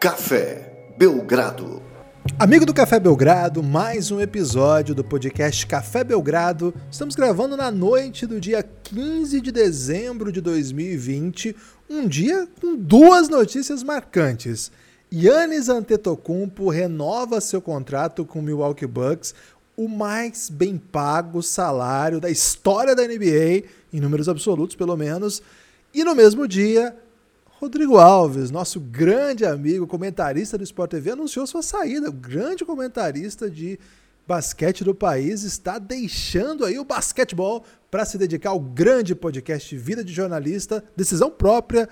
Café Belgrado. Amigo do Café Belgrado, mais um episódio do podcast Café Belgrado. Estamos gravando na noite do dia 15 de dezembro de 2020, um dia com duas notícias marcantes. Yannis Antetokounmpo renova seu contrato com o Milwaukee Bucks, o mais bem pago salário da história da NBA, em números absolutos pelo menos. E no mesmo dia, Rodrigo Alves, nosso grande amigo, comentarista do Sport TV, anunciou sua saída. O grande comentarista de basquete do país está deixando aí o basquetebol para se dedicar ao grande podcast Vida de Jornalista, decisão própria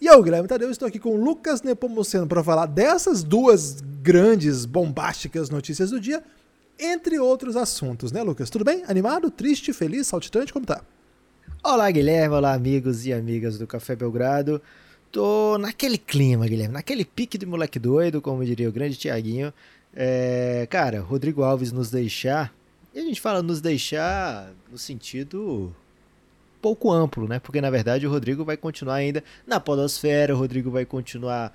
e eu, Guilherme Tadeu, estou aqui com o Lucas Nepomuceno para falar dessas duas grandes, bombásticas notícias do dia, entre outros assuntos, né, Lucas? Tudo bem? Animado, triste, feliz, saltitante? Como tá? Olá, Guilherme. Olá, amigos e amigas do Café Belgrado. Tô naquele clima, Guilherme, naquele pique de moleque doido, como diria o grande Tiaguinho. É, cara, Rodrigo Alves nos deixar. E a gente fala nos deixar no sentido pouco amplo, né? Porque na verdade o Rodrigo vai continuar ainda na podosfera, o Rodrigo vai continuar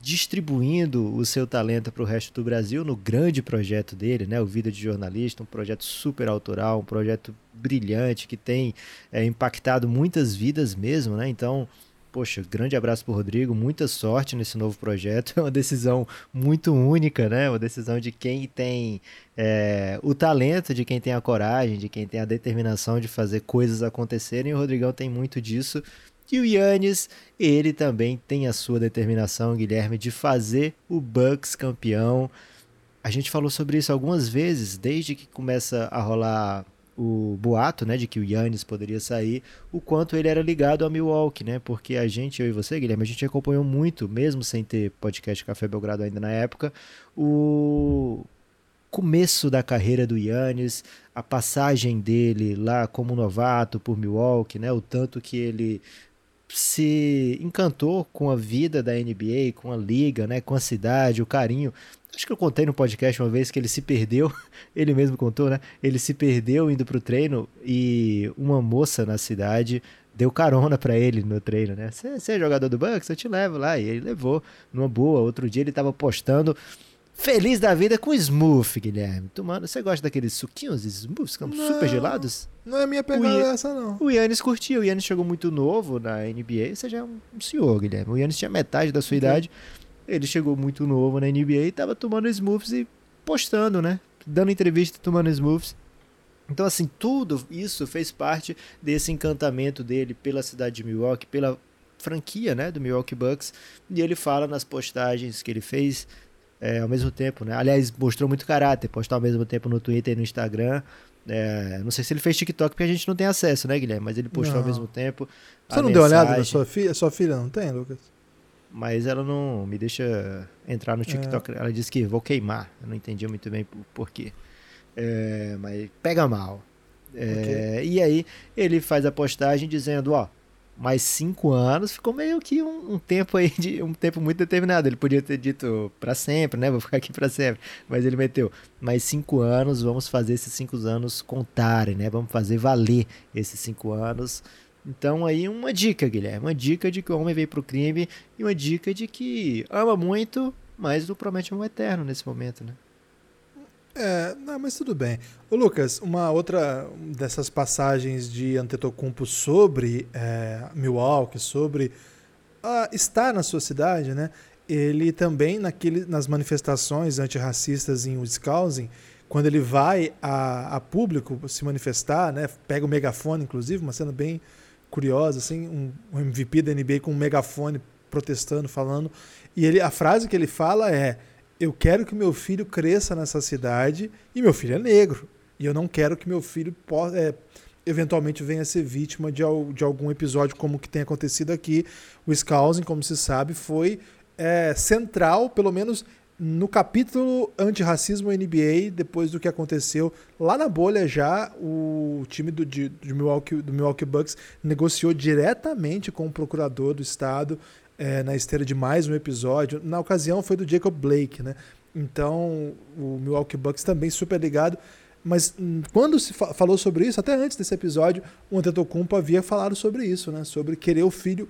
distribuindo o seu talento para o resto do Brasil no grande projeto dele, né? O Vida de Jornalista, um projeto super autoral, um projeto brilhante que tem é, impactado muitas vidas mesmo, né? Então poxa, grande abraço pro Rodrigo, muita sorte nesse novo projeto. É uma decisão muito única, né? Uma decisão de quem tem é, o talento, de quem tem a coragem, de quem tem a determinação de fazer coisas acontecerem. O Rodrigão tem muito disso. E o Yannis, ele também tem a sua determinação, Guilherme, de fazer o Bucks campeão. A gente falou sobre isso algumas vezes, desde que começa a rolar o boato, né, de que o Yannis poderia sair, o quanto ele era ligado a Milwaukee, né? Porque a gente, eu e você, Guilherme, a gente acompanhou muito, mesmo sem ter podcast Café Belgrado ainda na época, o começo da carreira do Yannis, a passagem dele lá como novato por Milwaukee, né? O tanto que ele se encantou com a vida da NBA, com a liga, né, com a cidade, o carinho Acho que eu contei no podcast uma vez que ele se perdeu, ele mesmo contou, né? Ele se perdeu indo pro treino e uma moça na cidade deu carona para ele no treino, né? Você é jogador do Bucks? Eu te levo lá. E ele levou numa boa. Outro dia ele tava postando feliz da vida com smooth, Guilherme. Tomando, você gosta daqueles suquinhos smooths que são não, super gelados? Não é minha pegada essa, não. O Yannis curtiu. O Yannis chegou muito novo na NBA. Você já é um senhor, Guilherme. O Yannis tinha metade da sua okay. idade. Ele chegou muito novo na NBA e tava tomando smooths e postando, né? Dando entrevista tomando smooths. Então, assim, tudo isso fez parte desse encantamento dele pela cidade de Milwaukee, pela franquia, né, do Milwaukee Bucks. E ele fala nas postagens que ele fez é, ao mesmo tempo, né? Aliás, mostrou muito caráter, postar ao mesmo tempo no Twitter e no Instagram. É, não sei se ele fez TikTok porque a gente não tem acesso, né, Guilherme? Mas ele postou não. ao mesmo tempo. Você não mensagem. deu olhada na sua filha? Sua filha não tem, Lucas? mas ela não me deixa entrar no TikTok. É. Ela disse que vou queimar. Eu não entendi muito bem por quê. É, mas pega mal. É, okay. E aí ele faz a postagem dizendo, ó, mais cinco anos ficou meio que um, um, tempo aí de um tempo muito determinado. Ele podia ter dito para sempre, né? Vou ficar aqui para sempre. Mas ele meteu mais cinco anos. Vamos fazer esses cinco anos contarem, né? Vamos fazer valer esses cinco anos. Então aí uma dica, Guilherme, uma dica de que o homem veio pro crime e uma dica de que ama muito, mas não promete um eterno nesse momento, né? É, não, mas tudo bem. Ô Lucas, uma outra dessas passagens de Antetokounmpo sobre é, Milwaukee, sobre uh, estar na sua cidade, né? Ele também, naquele, nas manifestações antirracistas em Wisconsin, quando ele vai a, a público se manifestar, né? Pega o megafone, inclusive, uma cena bem curiosa, assim, um, um MVP da NBA com um megafone protestando, falando. E ele, a frase que ele fala é: Eu quero que meu filho cresça nessa cidade e meu filho é negro. E eu não quero que meu filho possa, é, eventualmente venha a ser vítima de, de algum episódio como o que tem acontecido aqui. O Skousen, como se sabe, foi é, central, pelo menos no capítulo antirracismo NBA, depois do que aconteceu lá na bolha já, o time do, de, de Milwaukee, do Milwaukee Bucks negociou diretamente com o procurador do estado é, na esteira de mais um episódio. Na ocasião foi do Jacob Blake, né? Então o Milwaukee Bucks também super ligado. Mas hum, quando se fa falou sobre isso, até antes desse episódio, o Antetokounmpo havia falado sobre isso, né? Sobre querer o filho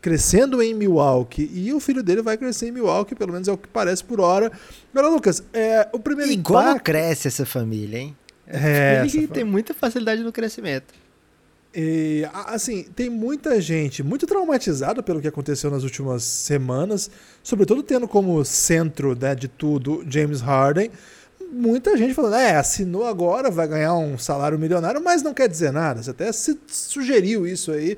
crescendo em Milwaukee e o filho dele vai crescer em Milwaukee, pelo menos é o que parece por hora. Agora, Lucas, é, o primeiro e impacto... como cresce essa família, hein? É, Ele tem muita facilidade no crescimento. E, assim, tem muita gente muito traumatizada pelo que aconteceu nas últimas semanas, sobretudo tendo como centro né, de tudo James Harden. Muita gente falando, é, assinou agora, vai ganhar um salário milionário, mas não quer dizer nada. Você até se sugeriu isso aí.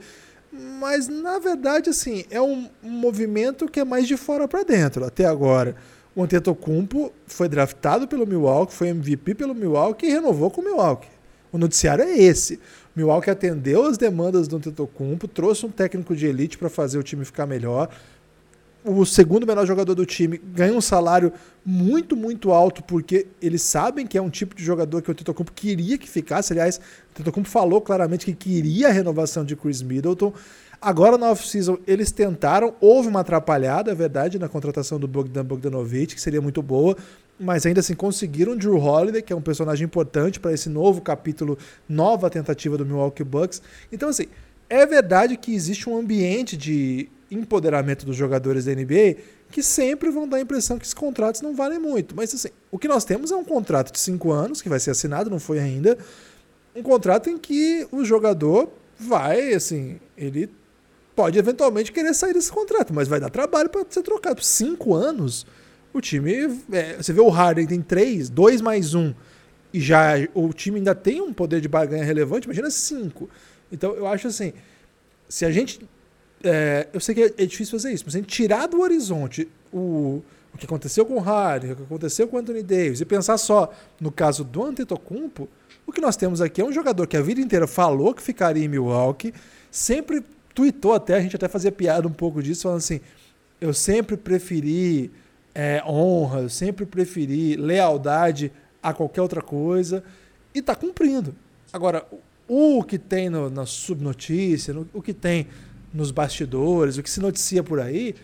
Mas, na verdade, assim, é um, movimento que é mais de fora para dentro, até agora. O Antetokounmpo foi draftado pelo Milwaukee, foi MVP pelo Milwaukee e renovou com o Milwaukee. O noticiário é esse. Milwaukee atendeu as demandas do Antetokounmpo, trouxe um técnico de elite para fazer o time ficar melhor. O segundo melhor jogador do time ganha um salário muito, muito alto, porque eles sabem que é um tipo de jogador que o Antetokounmpo queria que ficasse. Aliás, o Antetokounmpo falou claramente que queria a renovação de Chris Middleton. Agora na off-season eles tentaram, houve uma atrapalhada, é verdade, na contratação do Bogdan Bogdanovic, que seria muito boa, mas ainda assim conseguiram Drew Holiday, que é um personagem importante para esse novo capítulo, nova tentativa do Milwaukee Bucks. Então, assim, é verdade que existe um ambiente de empoderamento dos jogadores da NBA que sempre vão dar a impressão que esses contratos não valem muito. Mas, assim, o que nós temos é um contrato de cinco anos, que vai ser assinado, não foi ainda. Um contrato em que o jogador vai, assim, ele pode eventualmente querer sair desse contrato, mas vai dar trabalho para ser trocado. Cinco anos o time. É, você vê o Harden tem três, dois mais um, e já o time ainda tem um poder de barganha relevante, imagina cinco. Então eu acho assim, se a gente. É, eu sei que é, é, difícil fazer isso, mas a gente tirar do horizonte o, o que aconteceu com o Harden, o que aconteceu com o Anthony Davis, e pensar só no caso do Antetokounmpo, o que nós temos aqui é um jogador que a vida inteira falou que ficaria em Milwaukee, sempre tweetou até, a gente até fazia piada um pouco disso, falando assim, eu sempre preferi é, honra, eu sempre preferi lealdade a qualquer outra coisa e está cumprindo. Agora, o que tem no, na subnotícia, no, o que tem nos bastidores, o que se noticia por aí,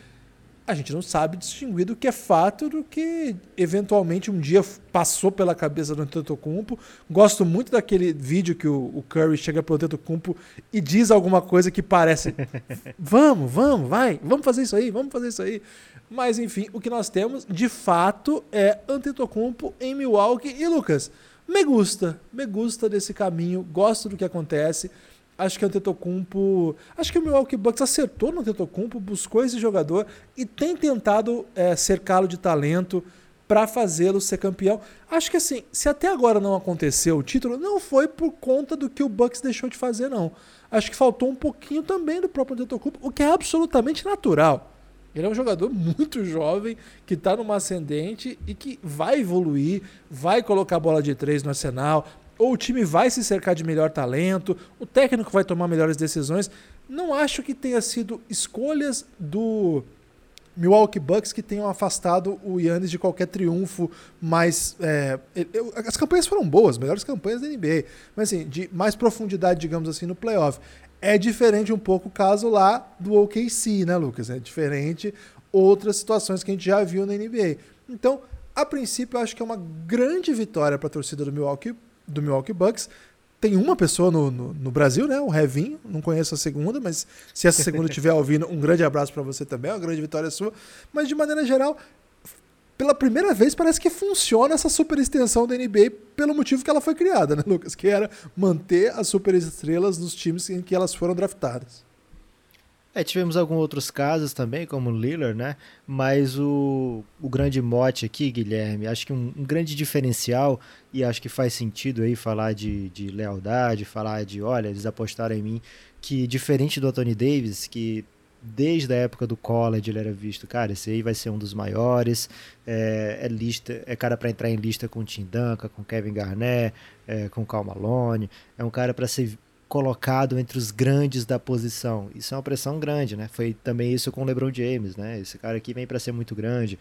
a gente não sabe distinguir do que é fato do que eventualmente um dia passou pela cabeça do Antetokounmpo. Gosto muito daquele vídeo que o, o Curry chega pro Antetokounmpo e diz alguma coisa que parece vamos, vamos, vai, vamos fazer isso aí, vamos fazer isso aí. Mas enfim, o que nós temos de fato é Antetokounmpo em Milwaukee e Lucas. Me gusta, me gusta desse caminho, gosto do que acontece. Acho que o Antetokounmpo, acho que o Milwaukee Bucks acertou no Antetokounmpo, buscou esse jogador e tem tentado é, cercá-lo de talento para fazê-lo ser campeão. Acho que assim, se até agora não aconteceu o título, não foi por conta do que o Bucks deixou de fazer, não. Acho que faltou um pouquinho também do próprio Antetokounmpo, o que é absolutamente natural. Ele é um jogador muito jovem, que está numa ascendente e que vai evoluir, vai colocar bola de três no arsenal, ou o time vai se cercar de melhor talento, o técnico vai tomar melhores decisões. Não acho que tenha sido escolhas do Milwaukee Bucks que tenham afastado o Yannis de qualquer triunfo mais. É, as campanhas foram boas, melhores campanhas da NBA, mas assim, de mais profundidade, digamos assim, no playoff. É diferente um pouco o caso lá do OKC, né, Lucas? É diferente outras situações que a gente já viu na NBA. Então, a princípio, eu acho que é uma grande vitória para a torcida do Milwaukee, do Milwaukee Bucks. Tem uma pessoa no, no, no, Brasil, né? O Revinho. Não conheço a segunda, mas se essa segunda estiver ouvindo, um grande abraço para você também. É uma grande vitória sua. Mas, de maneira geral, pela primeira vez parece que funciona essa super extensão da NBA pelo motivo que ela foi criada, né, Lucas? Que era manter as super estrelas nos times em que elas foram draftadas. É, tivemos alguns outros casos também, como o Lillard, né? Mas o, o grande mote aqui, Guilherme, acho que um, um, grande diferencial, e acho que faz sentido aí falar de, de lealdade, falar de, olha, eles apostaram em mim, que diferente do Anthony Davis, que desde a época do college ele era visto, cara, esse aí vai ser um dos maiores, é, é lista, é cara para entrar em lista com o Tim Duncan, com Kevin Garnett, é, com Cal Malone, é um cara para ser colocado entre os grandes da posição. Isso é uma pressão grande, né? Foi também isso com o LeBron James, né? Esse cara aqui vem para ser muito grande.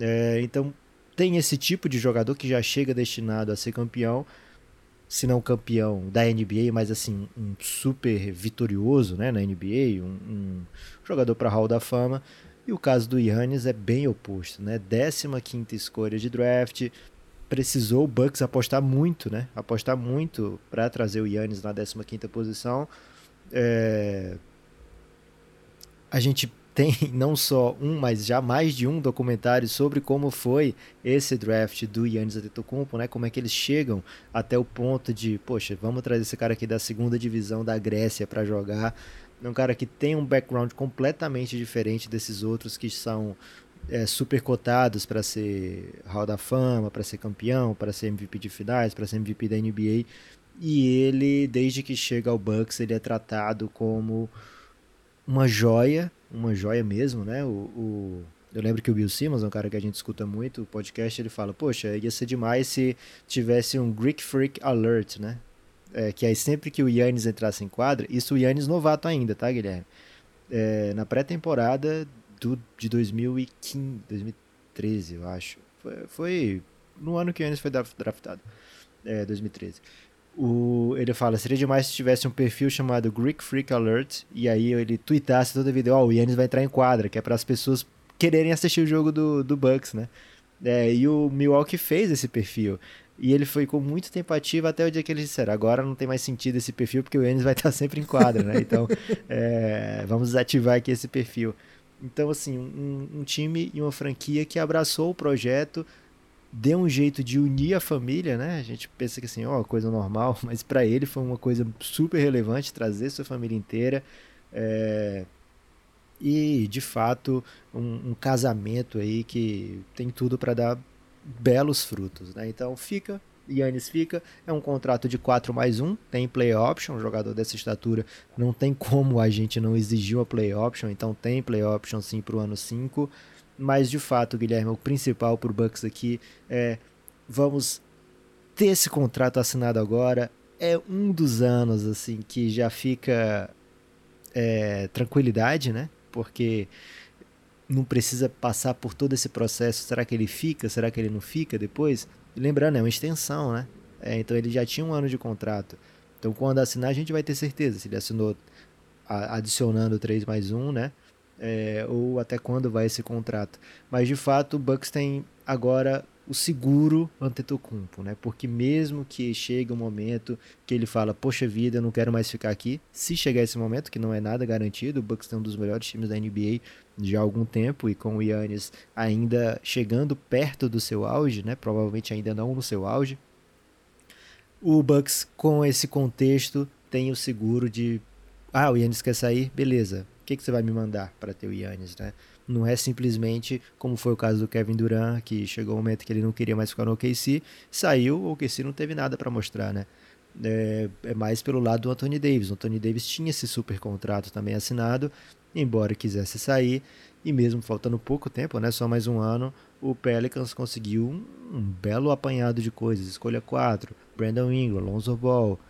É, então tem esse tipo de jogador que já chega destinado a ser campeão, se não campeão da NBA, mas assim, um super vitorioso né, na NBA, um, um jogador para Hall da Fama. E o caso do Yannis é bem oposto, né? 15 escolha de draft, precisou o Bucks apostar muito, né? Apostar muito para trazer o Yannis na 15 posição. É... a gente tem não só um, mas já mais de um documentário sobre como foi esse draft do Yannis Antetokounmpo, né? Como é que eles chegam até o ponto de, poxa, vamos trazer esse cara aqui da segunda divisão da Grécia para jogar, um cara que tem um background completamente diferente desses outros que são é, super cotados para ser Hall da Fama, para ser campeão, para ser MVP de finais, para ser MVP da NBA. E ele, desde que chega ao Bucks, ele é tratado como uma joia, uma joia mesmo, né? O, o, eu lembro que o Bill Simmons, um cara que a gente escuta muito, o podcast, ele fala, poxa, ia ser demais se tivesse um Greek Freak Alert, né? É, que aí sempre que o Yannis entrasse em quadra, isso o Yannis novato ainda, tá, Guilherme? É, na pré-temporada de 2015, 2013, eu acho. Foi, foi no ano que o Yannis foi draftado, é, 2013 o, ele fala, seria demais se tivesse um perfil chamado Greek Freak Alert, e aí ele tweetasse toda a vida, ó, oh, o Yannis vai entrar em quadra, que é para as pessoas quererem assistir o jogo do, do Bucks, né? É, e o Milwaukee fez esse perfil. E ele foi com muito tempo ativo até o dia que eles disseram, agora não tem mais sentido esse perfil, porque o Yannis vai estar sempre em quadra, né? Então, é, vamos desativar aqui esse perfil. Então, assim, um, um time e uma franquia que abraçou o projeto, deu um jeito de unir a família, né? A gente pensa que assim, ó, coisa normal, mas para ele foi uma coisa super relevante trazer sua família inteira. É... E de fato, um, um, casamento aí que tem tudo para dar belos frutos, né? Então fica, Yannis fica, é um contrato de 4 mais 1, tem play option, um jogador dessa estatura não tem como a gente não exigir uma play option, então tem play option sim para o ano 5. Mas de fato, Guilherme, o principal para o Bucks aqui é vamos ter esse contrato assinado agora. É um dos anos assim que já fica é, tranquilidade, né? Porque não precisa passar por todo esse processo. Será que ele fica? Será que ele não fica depois? Lembrando, é uma extensão, né? É, então ele já tinha um ano de contrato. Então quando assinar, a gente vai ter certeza se ele assinou adicionando 3 mais 1, né? é, ou até quando vai esse contrato. Mas de fato o Bucks tem agora o seguro Antetokounmpo, né? Porque mesmo que chegue um momento que ele fala, poxa vida, eu não quero mais ficar aqui, se chegar esse momento, que não é nada garantido, o Bucks tem um dos melhores times da NBA já há algum tempo e com o Yannis ainda chegando perto do seu auge, né? Provavelmente ainda não no seu auge. O Bucks com esse contexto tem o seguro de ah, o Yannis quer sair, beleza o que, que você vai me mandar para ter o Yannis, né? Não é simplesmente como foi o caso do Kevin Durant, que chegou um momento que ele não queria mais ficar no OKC, saiu, o OKC não teve nada para mostrar, né? É, é, mais pelo lado do Anthony Davis. O Anthony Davis tinha esse super contrato também assinado, embora quisesse sair, e mesmo faltando pouco tempo, né, só mais um ano, o Pelicans conseguiu um, um belo apanhado de coisas. Escolha 4, Brandon Ingram, Lonzo Ball,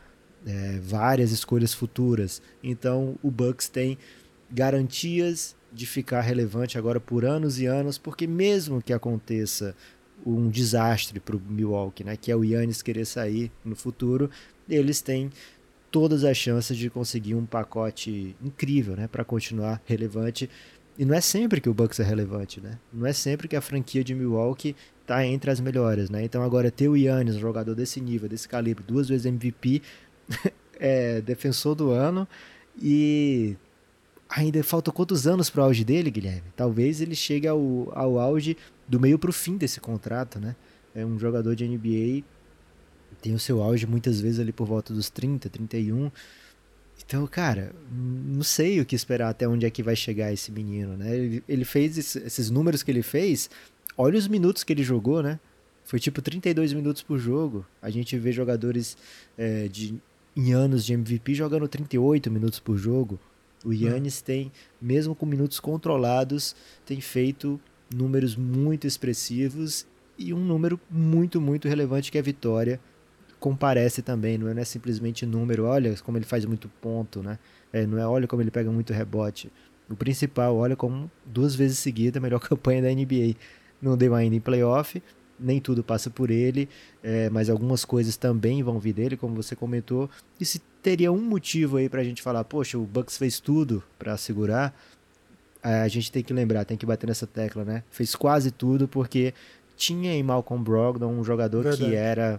é, várias escolhas futuras. Então o Bucks tem garantias de ficar relevante agora por anos e anos, porque mesmo que aconteça um desastre para o Milwaukee, né, que é o Yannis querer sair no futuro, eles têm todas as chances de conseguir um pacote incrível, né, para continuar relevante. E não é sempre que o Bucks é relevante, né? Não é sempre que a franquia de Milwaukee está entre as melhores, né? Então agora ter o Yannis, um jogador desse nível, desse calibre, duas vezes MVP, é defensor do ano e ainda faltam quantos anos para o auge dele, Guilherme? Talvez ele chegue ao, ao auge do meio para o fim desse contrato, né? É um jogador de NBA, tem o seu auge muitas vezes ali por volta dos 30, 31. Então, cara, não sei o que esperar até onde é que vai chegar esse menino, né? Ele, ele fez esses números que ele fez, olha os minutos que ele jogou, né? Foi tipo 32 minutos por jogo. A gente vê jogadores é, de, em anos de MVP jogando 38 minutos por jogo. O Yannis tem, mesmo com minutos controlados, tem feito números muito expressivos e um número muito, muito relevante que é a vitória. Comparece também, não é simplesmente número, olha como ele faz muito ponto, né? É, não é olha como ele pega muito rebote. O principal, olha como duas vezes seguida a melhor campanha da NBA. Não deu ainda em playoff, nem tudo passa por ele, é, mas algumas coisas também vão vir dele, como você comentou. E se teria um motivo aí para a gente falar, poxa, o Bucks fez tudo para segurar, a gente tem que lembrar, tem que bater nessa tecla, né? Fez quase tudo porque tinha em Malcolm Brogdon um jogador Verdade. que era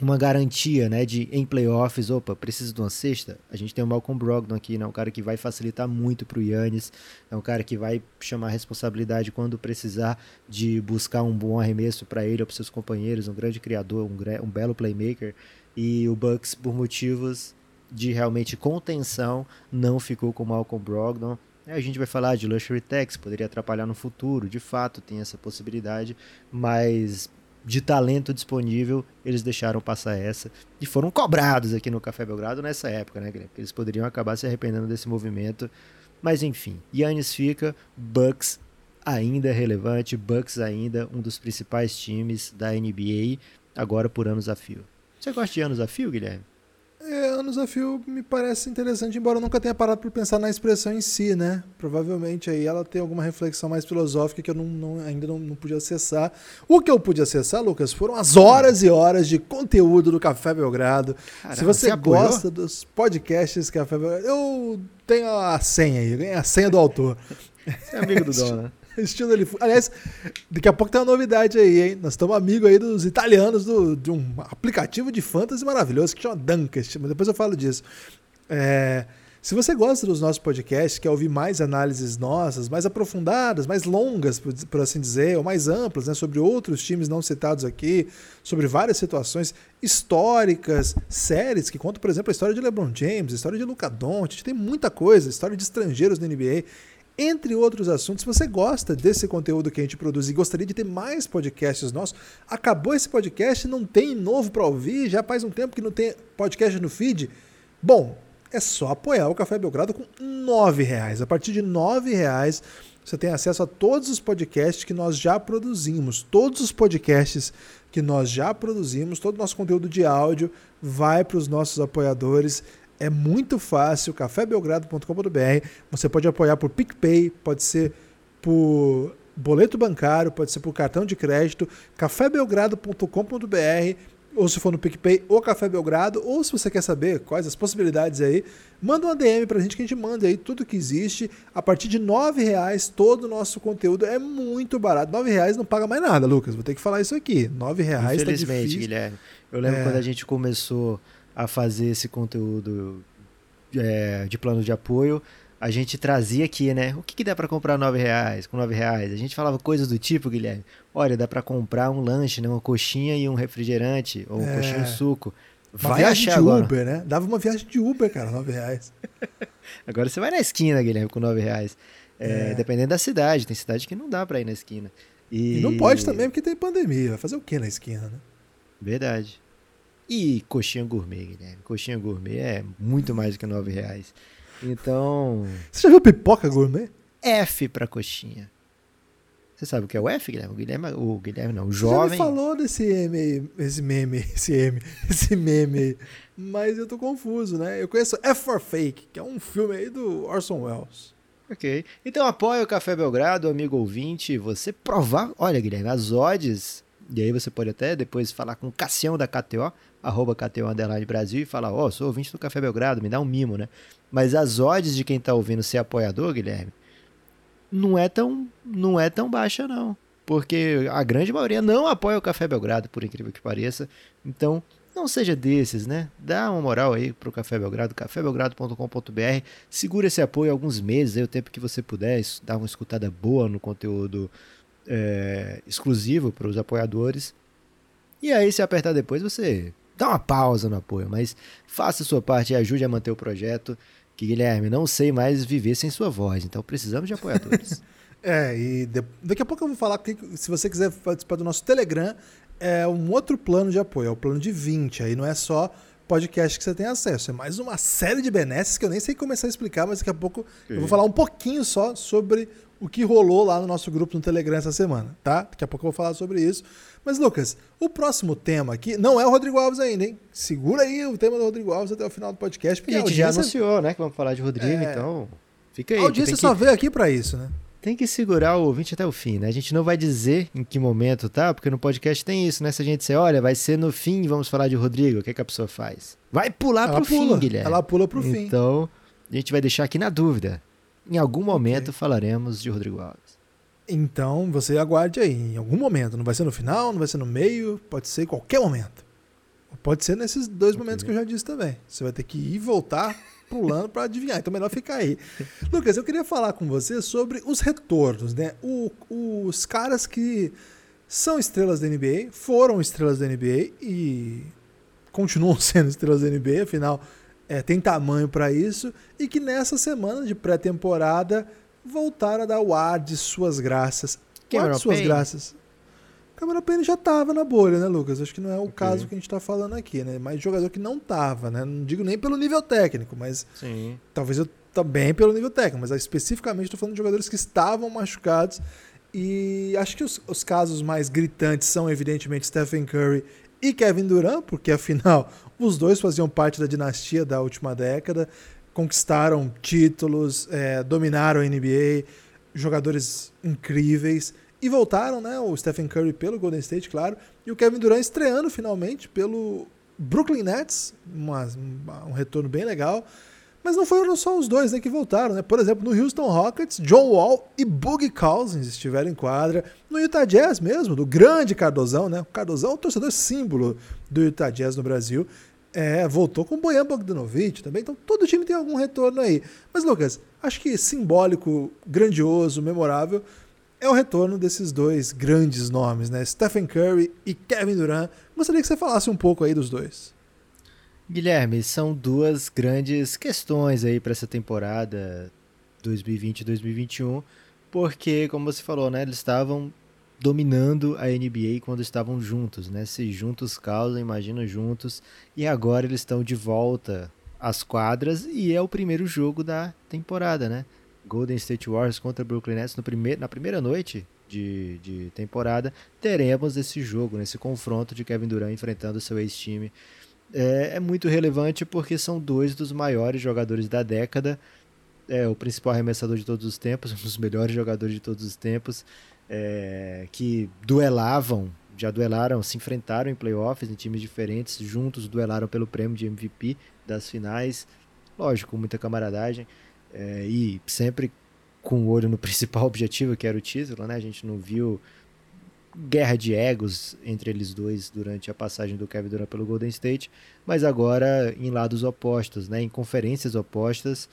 uma garantia, né, de em playoffs, opa, preciso de uma cesta, a gente tem o Malcolm Brogdon aqui, né, um cara que vai facilitar muito pro Yannis, é um cara que vai chamar responsabilidade quando precisar de buscar um bom arremesso para ele ou para seus companheiros, um grande criador, um, um belo playmaker, e o Bucks por motivos de realmente contenção não ficou com o Malcolm Brogdon, a gente vai falar de luxury tax, poderia atrapalhar no futuro, de fato tem essa possibilidade, mas de talento disponível, eles deixaram passar essa e foram cobrados aqui no Café Belgrado nessa época, né, Guilherme? Eles poderiam acabar se arrependendo desse movimento. Mas enfim, Yannis fica, Bucks ainda relevante, Bucks ainda um dos principais times da NBA, agora por anos a fio. Você gosta de anos a fio, Guilherme? É, anos a fio me parece interessante, embora eu nunca tenha parado para pensar na expressão em si, né? Provavelmente aí ela tem alguma reflexão mais filosófica que eu não, não, ainda não, não pude acessar. O que eu pude acessar, Lucas, foram as horas e horas de conteúdo do Café Belgrado. Caramba, Se você, você gosta dos podcasts Café Belgrado, eu tenho a senha aí, a senha do autor. Você é amigo do dono, né? Estilo ele. Aliás, daqui a pouco tem uma novidade aí, hein? Nós estamos amigos aí dos italianos do, de um aplicativo de fantasy maravilhoso que chama Dunkest, mas depois eu falo disso. É, se você gosta dos nossos podcasts, quer ouvir mais análises nossas, mais aprofundadas, mais longas, por, por assim dizer, ou mais amplas, né, sobre outros times não citados aqui, sobre várias situações históricas, séries que contam, por exemplo, a história de LeBron James, a história de Luca Doncic, tem muita coisa, história de estrangeiros na NBA entre outros assuntos. Se você gosta desse conteúdo que a gente produz e gostaria de ter mais podcasts nossos, acabou esse podcast, não tem novo para ouvir, já faz um tempo que não tem podcast no feed. Bom, é só apoiar o Café Belgrado com R$ reais. A partir de R$ reais você tem acesso a todos os podcasts que nós já produzimos. Todos os podcasts que nós já produzimos, todo o nosso conteúdo de áudio vai para os nossos apoiadores. É muito fácil, cafébelgrado.com.br. Você pode apoiar por PicPay, pode ser por boleto bancário, pode ser por cartão de crédito, cafébelgrado.com.br, ou se for no PicPay ou Café Belgrado, ou se você quer saber quais as possibilidades aí, manda uma DM pra gente que a gente manda aí tudo que existe. A partir de R$ reais todo o nosso conteúdo é muito barato. R$ reais não paga mais nada, Lucas. Vou ter que falar isso aqui. R$ reais tá Infelizmente, tá Guilherme. Eu lembro é. quando a gente começou a fazer esse conteúdo é, de plano de apoio, a gente trazia aqui, né? O que, que dá para comprar nove reais com nove reais? A gente falava coisas do tipo, Guilherme. Olha, dá para comprar um lanche, né? Uma coxinha e um refrigerante ou um é. coxinha e um suco. Vai uma viagem de agora. Uber, né? Dava uma viagem de Uber, cara, nove reais. agora você vai na esquina, Guilherme, com nove reais. É, é. Dependendo da cidade, tem cidade que não dá para ir na esquina. E... e não pode também porque tem pandemia. Vai fazer o que na esquina, né? Verdade. E coxinha gourmet, Guilherme. Coxinha gourmet é muito mais do que nove reais. Então. Você já viu pipoca gourmet? F pra coxinha. Você sabe o que é o F, Guilherme? O Guilherme, o Guilherme não, o jovem. Você falou desse M, esse meme, esse M, esse meme, mas eu tô confuso, né? Eu conheço F for Fake, que é um filme aí do Orson Welles. Ok. Então apoia o Café Belgrado, amigo ouvinte. Você provar. Olha, Guilherme, as odds. E aí você pode até depois falar com o Cassião da KTO arroba KTO Underline Brasil e falar, ó, oh, sou ouvinte do Café Belgrado, me dá um mimo, né? Mas as odds de quem tá ouvindo ser apoiador, Guilherme, não é tão, não é tão baixa, não. Porque a grande maioria não apoia o Café Belgrado, por incrível que pareça. Então, não seja desses, né? Dá uma moral aí pro Café Belgrado, cafébelgrado.com.br. Segura esse apoio alguns meses, aí, o tempo que você puder, dar uma escutada boa no conteúdo é, exclusivo para os apoiadores. E aí, se apertar depois, você dá uma pausa no apoio, mas faça a sua parte e ajude a manter o projeto. Que, Guilherme, não sei mais viver sem sua voz, então precisamos de apoiadores. é, e de, daqui a pouco eu vou falar que se você quiser participar do nosso Telegram, é um outro plano de apoio, é o plano de 20. Aí não é só podcast que você tem acesso, é mais uma série de benesses que eu nem sei começar a explicar, mas daqui a pouco eu vou falar um pouquinho só sobre o que rolou lá no nosso grupo no Telegram essa semana, tá? Daqui a pouco eu vou falar sobre isso. Mas, Lucas, o próximo tema aqui não é o Rodrigo Alves ainda, hein? Segura aí o tema do Rodrigo Alves até o final do podcast. Porque a gente a audiência... já anunciou, né, que vamos falar de Rodrigo, é... então fica aí. A audiência que... só veio aqui para isso, né? Tem que segurar o ouvinte até o fim, né? A gente não vai dizer em que momento, tá? Porque no podcast tem isso, né? Se a gente disser, olha, vai ser no fim, vamos falar de Rodrigo, o que, é que a pessoa faz? Vai pular Ela pro pula. fim, Guilherme. Ela pula pro fim. Então, a gente vai deixar aqui na dúvida. Em algum momento okay. falaremos de Rodrigo Alves. Então você aguarde aí, em algum momento. Não vai ser no final, não vai ser no meio, pode ser em qualquer momento. Pode ser nesses dois momentos que eu já disse também. Você vai ter que ir e voltar pulando para adivinhar. Então, melhor ficar aí. Lucas, eu queria falar com você sobre os retornos, né? O, os caras que são estrelas da NBA, foram estrelas da NBA e continuam sendo estrelas da NBA, afinal, é, tem tamanho para isso, e que nessa semana de pré-temporada voltaram a dar o ar de suas graças. Cameron de suas Payne. graças. Cameron Payne já estava na bolha, né, Lucas? Acho que não é o Ok. caso que a gente está falando aqui, né? Mas jogador que não tava, né? Não digo nem pelo nível técnico, mas Sim. talvez eu também pelo nível técnico, mas especificamente estou falando de jogadores que estavam machucados. E acho que os, os casos mais gritantes são, evidentemente, Stephen Curry e Kevin Durant, porque afinal os dois faziam parte da dinastia da última década, conquistaram títulos, eh, dominaram a NBA, jogadores incríveis. E voltaram, né? O Stephen Curry pelo Golden State, claro, e o Kevin Durant estreando finalmente pelo Brooklyn Nets, uma- um retorno bem legal. Mas não foram só os dois né, que voltaram, né? Por exemplo, no Houston Rockets, John Wall e Boogie Cousins estiveram em quadra. No Utah Jazz mesmo, do grande Cardozão, né? O Cardozão é o torcedor símbolo do Utah Jazz no Brasil. É, voltou com o Bojan Bogdanovic também. Então todo time tem algum retorno aí. Mas, Lucas, acho que simbólico, grandioso, memorável é o retorno desses dois grandes nomes, né? Stephen Curry e Kevin Durant. Gostaria que você falasse um pouco aí dos dois. Guilherme, são duas grandes questões aí para essa temporada 2020-2021, porque, como você falou, né, eles estavam dominando a NBA quando estavam juntos, né? Se juntos causam, imagina juntos. E agora eles estão de volta às quadras e é o primeiro jogo da temporada, né? Golden State Warriors contra Brooklyn Nets no primeiro, na primeira noite de, de temporada, teremos esse jogo, nesse confronto de Kevin Durant enfrentando seu ex-time. É, é muito relevante porque são dois dos maiores jogadores da década. É o principal arremessador de todos os tempos, um dos melhores jogadores de todos os tempos, é, que duelavam, já duelaram, se enfrentaram em playoffs em times diferentes, juntos duelaram pelo prêmio de MVP das finais. Lógico, muita camaradagem é, e sempre com o olho no principal objetivo, que era o título, né? A gente não viu guerra de egos entre eles dois durante a passagem do Kevin Durant pelo Golden State, mas agora em lados opostos, né? Em conferências opostas,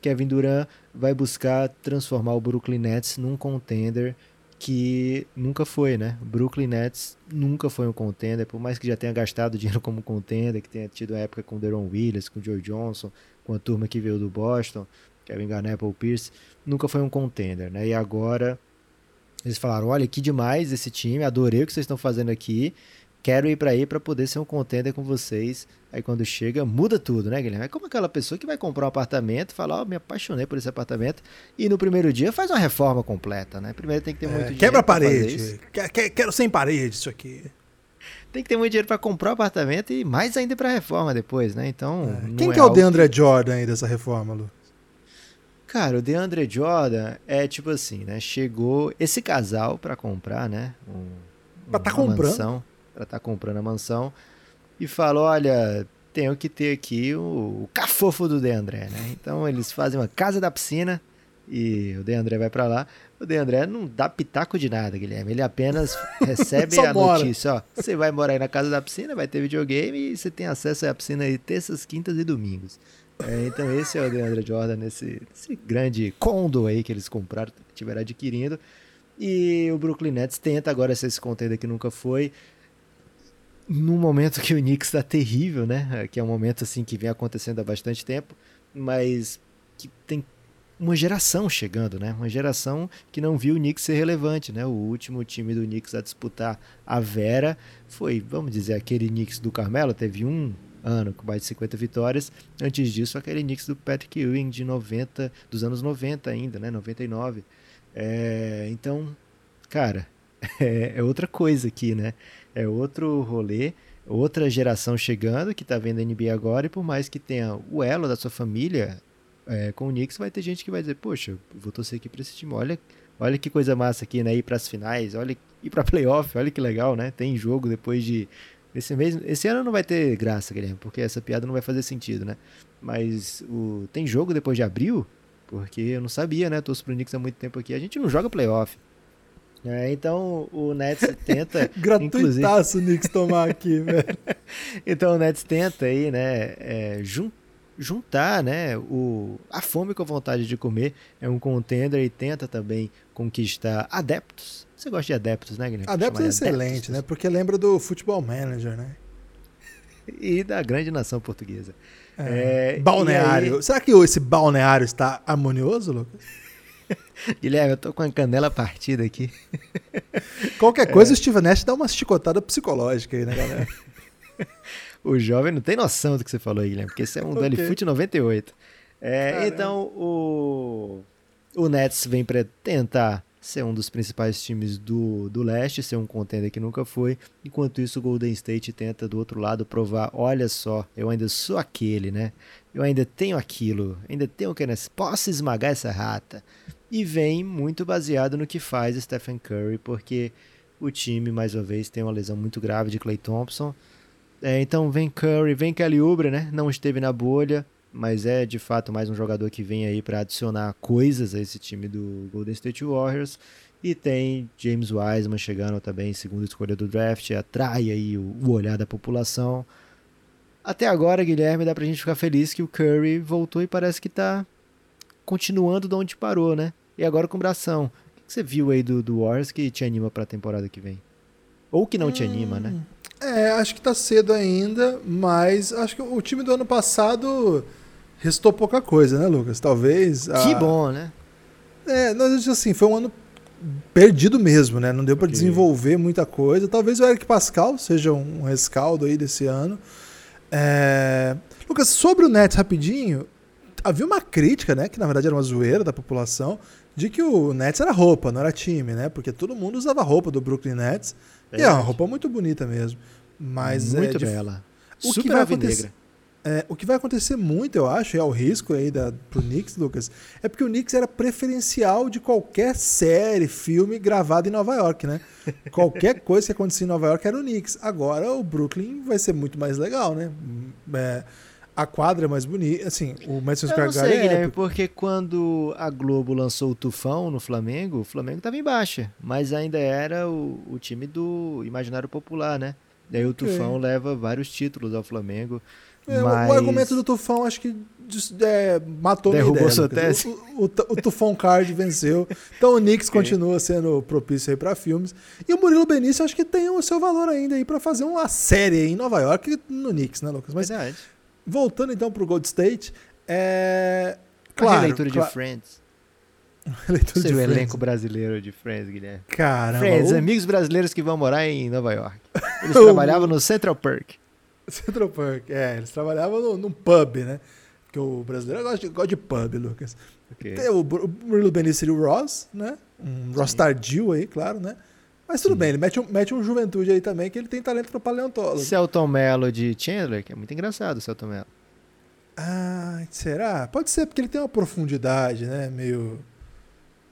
Kevin Durant vai buscar transformar o Brooklyn Nets num contender que nunca foi, né? Brooklyn Nets nunca foi um contender, por mais que já tenha gastado dinheiro como contender, que tenha tido a época com Deron Williams, com Joe Johnson, com a turma que veio do Boston, Kevin Garnett, Paul Pierce, nunca foi um contender, né? E agora eles falaram: olha, que demais esse time, adorei o que vocês estão fazendo aqui, quero ir para aí para poder ser um contender com vocês. Aí quando chega, muda tudo, né, Guilherme? É como aquela pessoa que vai comprar um apartamento fala: ó, me apaixonei por esse apartamento, e no primeiro dia faz uma reforma completa, né? Primeiro tem que ter muito É, dinheiro. quebra a parede. isso. Que- que- Quero sem parede isso aqui. Tem que ter muito dinheiro para comprar o apartamento e mais ainda para reforma depois, né? Então. não Quem que é o DeAndre Jordan aí dessa reforma, Lu? Cara, o DeAndre Jordan é tipo assim, né? Chegou esse casal pra comprar, né? Um, Pra tá comprando. Mansão, pra tá comprando a mansão. E falou: olha, tenho que ter aqui o, o cafofo do DeAndre, né? Então eles fazem uma casa da piscina e o DeAndre vai pra lá. O DeAndre não dá pitaco de nada, Guilherme. Ele apenas recebe a mora. notícia: ó, você vai morar aí na casa da piscina, vai ter videogame e você tem acesso à piscina aí terças, quintas e domingos. É, então esse é o DeAndre Jordan nesse, nesse grande condo aí que eles compraram, tiveram adquirindo. E o Brooklyn Nets tenta agora ser esse contender que nunca foi. Num momento que o Knicks tá terrível, né? Que é um momento assim que vem acontecendo há bastante tempo, mas que tem uma geração chegando, né? Uma geração que não viu o Knicks ser relevante, né? O último time do Knicks a disputar a Vera foi, vamos dizer, aquele Knicks do Carmelo, teve um ano com mais de 50 vitórias. Antes disso, aquele Knicks do Patrick Ewing de 90, dos anos 90 ainda, né? 99. É, então, cara, é, é outra coisa aqui, né? É outro rolê, outra geração chegando que tá vendo a NBA agora, e por mais que tenha o elo da sua família é, com o Knicks, vai ter gente que vai dizer, poxa, vou torcer aqui pra esse time, olha, olha que coisa massa aqui, né? Ir pras finais, olha, ir pra playoff, olha que legal, né? Tem jogo depois de. Esse, mês, esse ano não vai ter graça, Guilherme, porque essa piada não vai fazer sentido, né? Mas o, tem jogo depois de abril, porque eu não sabia, né? Torço pro Knicks há muito tempo aqui. A gente não joga playoff. É, então o Nets tenta. Gratuitaço o Knicks tomar aqui, velho. então o Nets tenta aí, né? É, jun, juntar, né? O, a fome com a vontade de comer. É um contender e tenta também conquistar adeptos. Você gosta de adeptos, né, Guilherme? Adeptos é excelente, adeptos. né? Porque lembra do futebol manager, né? E da grande nação portuguesa. É, é, balneário. Aí... Será que esse balneário está harmonioso, Lucas? Guilherme, eu tô com a canela partida aqui. Qualquer coisa, é. o Steve Nash dá uma chicotada psicológica aí, né, galera? o jovem não tem noção do que você falou aí, Guilherme, porque esse é um okay. Foot 98. É, então, o, o Nets vem para tentar ser um dos principais times do, do leste, ser um contender que nunca foi. Enquanto isso, o Golden State tenta do outro lado provar: olha só, eu ainda sou aquele, né? Eu ainda tenho aquilo, ainda tenho o que posso esmagar essa rata. E vem muito baseado no que faz Stephen Curry, porque o time, mais uma vez, tem uma lesão muito grave de Clay Thompson. É, então vem Curry, vem Kelly Oubre, né? Não esteve na bolha, mas é de fato mais um jogador que vem aí para adicionar coisas a esse time do Golden State Warriors. E tem James Wiseman chegando também, segunda escolha do draft, atrai aí o, o olhar da população. Até agora, Guilherme, dá pra gente ficar feliz que o Curry voltou e parece que tá continuando de onde parou, né? E agora com o bração. O que você viu aí do, do Warriors que te anima pra temporada que vem? Ou que não hum, te anima, né? É, acho que tá cedo ainda, mas acho que o time do ano passado restou pouca coisa, né, Lucas? Talvez. A... Que bom, né? É, nós assim, foi um ano perdido mesmo, né? Não deu para okay. desenvolver muita coisa. Talvez o Eric Pascal seja um rescaldo aí desse ano. É... Lucas, sobre o Nets rapidinho, havia uma crítica, né? Que na verdade era uma zoeira da população, de que o Nets era roupa, não era time, né? Porque todo mundo usava roupa do Brooklyn Nets. É e é uma roupa muito bonita mesmo. Mas muito é bela. O Super que vai acontecer... É, o que vai acontecer muito, eu acho, é o risco aí da, pro Knicks, Lucas, é porque o Knicks era preferencial de qualquer série, filme gravado em Nova York, né? qualquer coisa que acontecia em Nova York era o Knicks. Agora o Brooklyn vai ser muito mais legal, né? É, a quadra é mais bonita, assim, o Madison Square Garden é Guilherme, porque quando a Globo lançou o Tufão no Flamengo, o Flamengo estava em baixa, mas ainda era o, o time do imaginário popular, né? Daí okay. o Tufão leva vários títulos ao Flamengo. É, mas... O argumento do Tufão acho que é, matou Derrubou minha ideia. Sua tese. O, o, o, Tufão Card venceu. Então o Knicks continua sendo propício aí para filmes. E o Murilo Benício acho que tem o seu valor ainda aí para fazer uma série em Nova York no Knicks, né, Lucas? Mas Verdade. voltando então pro Gold State, é claro, a releitura claro, de Friends. Leitura Seu elenco brasileiro de Friends, Guilherme. Caramba. Friends, o... amigos brasileiros que vão morar em Nova York. Eles trabalhavam no Central Park. Central Park, é, eles trabalhavam no, num pub, né? Porque o brasileiro gosta de, gosta de pub, Lucas. Okay. Tem o, o Murilo Benício seria o Ross, né? Um Ross tardio aí, claro, né? Mas tudo Sim. bem, ele mete um, mete um juventude aí também, que ele tem talento para paleontólogo. Celton Mello de Chandler, que é muito engraçado o Celton Mello. Ah, será? Pode ser, porque ele tem uma profundidade, né? Meio.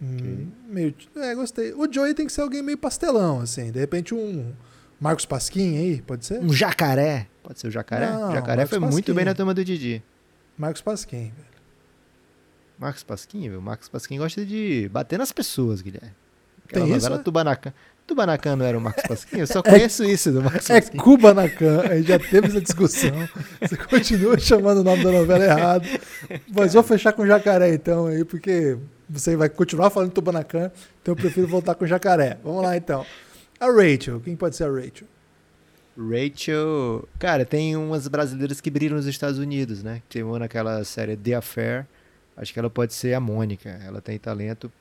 Hum, okay. meio. É, gostei. O Joey tem que ser alguém meio pastelão, assim. De repente um Marcos Pasquim aí, pode ser? Um jacaré. Pode ser o jacaré? Não, jacaré Marcos foi Pasquim. muito bem na turma do Didi. Marcos Pasquim, velho. Marcos Pasquim, velho. Marcos Pasquim gosta de bater nas pessoas, Guilherme. Aquela Tem novela isso? Tubanacan. Tubanacan não era o Marcos Pasquim? Eu só conheço é, isso do Marcos é Pasquim. É Cubanacan, a gente já teve essa discussão. Você continua chamando o nome da novela errado. Mas vou fechar com jacaré então aí, porque você vai continuar falando Tubanacan, então eu prefiro voltar com jacaré. Vamos lá então. A Rachel, quem pode ser a Rachel? Rachel. Cara, tem umas brasileiras que brilham nos Estados Unidos, né? Tem uma naquela série The Affair. Acho que ela pode ser a Mônica. Ela tem talento.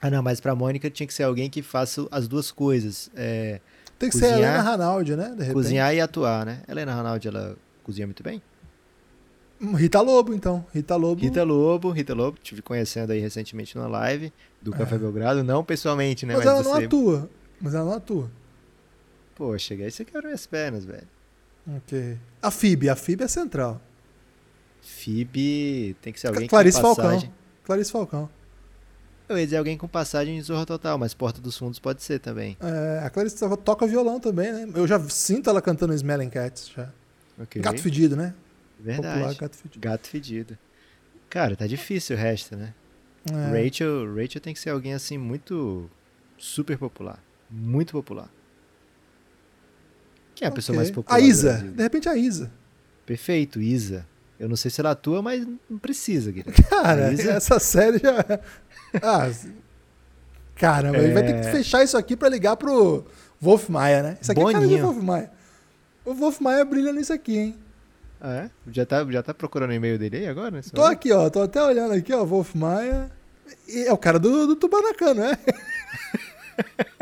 Ah, não, mas pra Mônica tinha que ser alguém que faça as duas coisas. É, tem que cozinhar, ser a Helena Ranaldi, né? cozinhar e atuar, né? Helena Ranaldi, ela cozinha muito bem? Rita Lobo, então. Rita Lobo. Rita Lobo, Rita Lobo. Estive conhecendo aí recentemente numa live do Café é. Belgrado. Não pessoalmente, né? Mas, mas ela não atua. Mas ela não atua. Poxa, aí você quebra minhas pernas, velho. Ok. A FIB, a FIB é central. FIB tem que ser alguém Clarice com passagem. Falcão. Clarice Falcão. Eu ia dizer alguém com passagem em Zorra Total, mas Porta dos Fundos pode ser também. É, a Clarice toca violão também, né? Eu já sinto ela cantando Smelling Cats já. Okay. Gato fedido, né? Verdade. Popular, gato fedido. Gato fedido. Cara, tá difícil o resto, né? É. Rachel, Rachel tem que ser alguém assim muito super popular. Muito popular. Quem é a Ok. pessoa mais popular? A Isa. De repente a Isa. Perfeito, Isa. Eu não sei se ela atua, mas não precisa, Guilherme. Cara, Isa? essa série já. Ah, caramba, ele vai ter que É. fechar isso aqui pra ligar pro Wolf Maia, né? Isso aqui é cara de Boninho. Wolf Maia. O Wolf Maia brilha nisso aqui, hein? Ah, é? Já tá, já tá procurando o e-mail dele aí agora? nesse Tô aqui, ó. Tô até olhando aqui, ó. Wolf Maia. E é o cara do, do Tubanacan, né? É,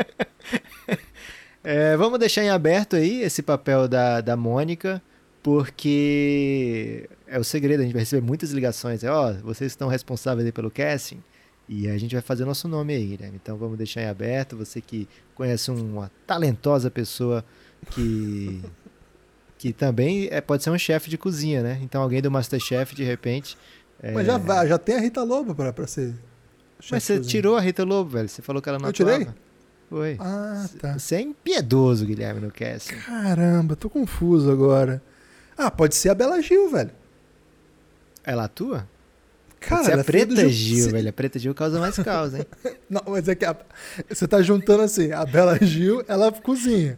vamos deixar em aberto aí esse papel da, da Mônica, porque é o segredo, a gente vai receber muitas ligações. É, ó, vocês estão responsáveis aí pelo casting e a gente vai fazer nosso nome aí, Guilherme. Então vamos deixar em aberto. Você que conhece uma talentosa pessoa que que também é, pode ser um chefe de cozinha, né? Então alguém do Masterchef, de repente. é, Mas já, já tem a Rita Lobo pra, pra ser. Mas você tirou a Rita Lobo, velho. Você falou que ela não Eu tirei? Foi. Ah, tá. Você é impiedoso, Guilherme, no casting. Caramba, tô confuso agora. Ah, pode ser a Bela Gil, velho. Ela atua? Cara, a é do Preta Gil- Gil, velho. A Preta Gil causa mais causa, hein? Não, mas é que a- você tá juntando assim, a Bela Gil, ela cozinha.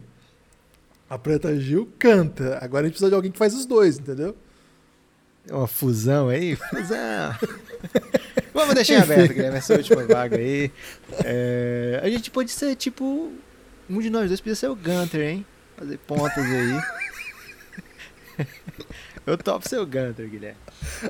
A Preta Gil canta. Agora a gente precisa de alguém que faz os dois, entendeu? Uma fusão aí? Fusão. Vamos deixar aberto, Guilherme, essa última vaga aí. É, a gente pode ser, tipo, um de nós dois podia ser o Gunter, hein? Fazer pontas aí. Eu topo ser o Gunter, Guilherme.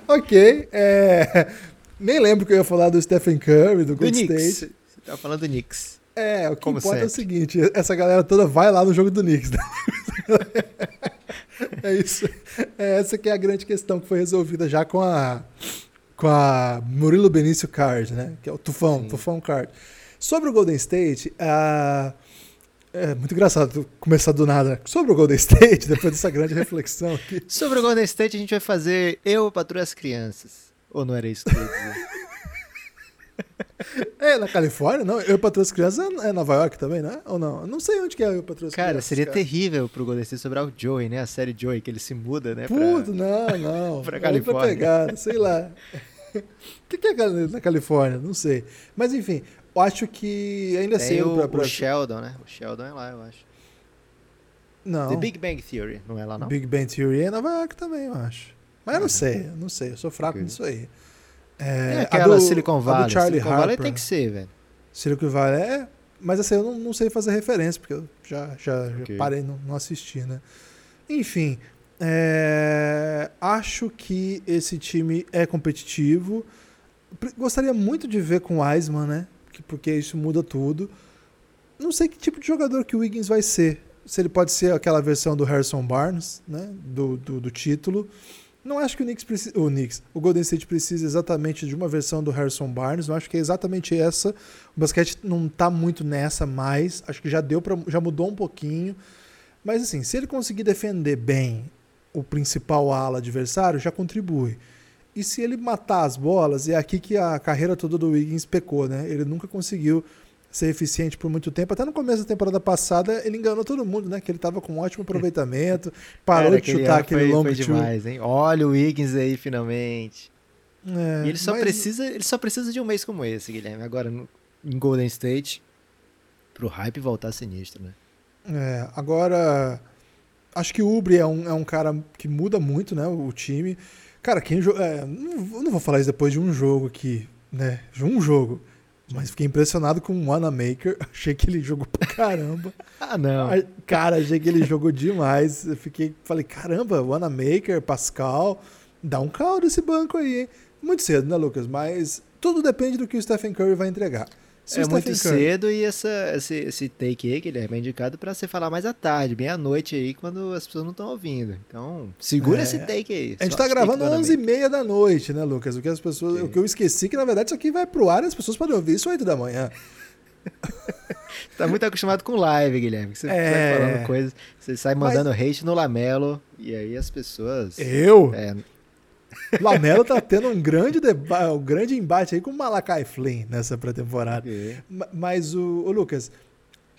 Ok, é... Nem lembro que eu ia falar do Stephen Curry, do Do Golden. State. Você tá falando do Knicks. É, o que Como importa é o sempre. seguinte, essa galera toda vai lá no jogo do Knicks. né? é isso. É essa que é a grande questão que foi resolvida já com a com a Murilo Benício Card, né? Que é o Tufão, Sim. Tufão Card. Sobre o Golden State, ah, é muito engraçado começar do nada. Sobre o Golden State, depois dessa grande reflexão aqui. Sobre o Golden State, a gente vai fazer Eu Patrulho as Crianças. Ou não era isso que eu ia dizer? É na Califórnia, não? Eu Patrulho as Crianças é Nova York também, né? Ou não? Eu não sei onde que é Eu Patrulho as Cara, Crianças. seria terrível pro Golden State sobrar o Joey, né? A série Joey, que ele se muda, né? pra- Puto, não, não. pra É Califórnia. pegada, sei lá. O que, que é na Califórnia? Não sei. Mas enfim, eu acho que ainda é Tem cedo o, pra, pra... o Sheldon, né? O Sheldon é lá, eu acho. Não, The Big Bang Theory, não é lá, não? Big Bang Theory é Nova York também, eu acho. Mas eu não Ah, sei, eu não sei. Eu sou fraco Ok. nisso aí. É, a aquela do- Silicon Valley. Charlie Silicon Valley Harper. tem que ser, velho. Silicon Valley é... Mas aí eu não, não sei fazer referência, porque eu já, já, já Ok. parei, não, não assisti, né? Enfim, é, acho que esse time é competitivo. Gostaria muito de ver com o Eisman, né? Que- Porque isso muda tudo. Não sei que tipo de jogador que o Wiggins vai ser. Se ele pode ser aquela versão do Harrison Barnes, né? Do, do, do título. Não acho que o Knicks precisa. O Knicks, o Golden State precisa exatamente de uma versão do Harrison Barnes. Não acho que é exatamente essa. O basquete não tá muito nessa mais. Acho que já deu para, já mudou um pouquinho. Mas assim, se ele conseguir defender bem o principal ala adversário, já contribui. E se ele matar as bolas, é aqui que a carreira toda do Wiggins pecou, né? Ele nunca conseguiu ser eficiente por muito tempo. Até no começo da temporada passada, ele enganou todo mundo, né? Que ele tava com um ótimo aproveitamento, parou Cara, de chutar aquele foi, long foi two. demais, hein? Olha o Wiggins aí, finalmente. É, e ele só, mas- precisa, ele só precisa de um mês como esse, Guilherme. Agora, no- em Golden State, pro hype voltar sinistro, né? É, agora, acho que o Ubre é um, é um cara que muda muito, né? O, time. Cara, quem é, não, vou- não vou falar isso depois de um jogo aqui, né? De um jogo. Mas fiquei impressionado com o Wanamaker. Achei que ele jogou pra caramba. Ah, não. Cara, achei que ele jogou demais. Eu fiquei, falei, caramba, Wanamaker, Pascal, dá um caldo esse banco aí, hein? Muito cedo, né, Lucas? Mas tudo depende do que o Stephen Curry vai entregar. Se é muito Curry- cedo e essa, esse, esse take aí, Guilherme, é indicado pra você falar mais à tarde, bem à noite aí, quando as pessoas não estão ouvindo. Então, segura É. esse take aí. A gente tá gravando do 11h30 da noite, né, Lucas? O que as pessoas, o que eu esqueci que na verdade isso aqui vai pro ar e as pessoas podem ouvir isso 8 da manhã. Tá muito acostumado com live, Guilherme. Você É. sai falando coisas, você sai mandando hate no Lamelo, e aí as pessoas. Eu, É, Lamelo tá tendo um grande deba- um grande embate aí com o Malakai Flynn nessa pré-temporada. ok. Ma- Mas o, o Lucas,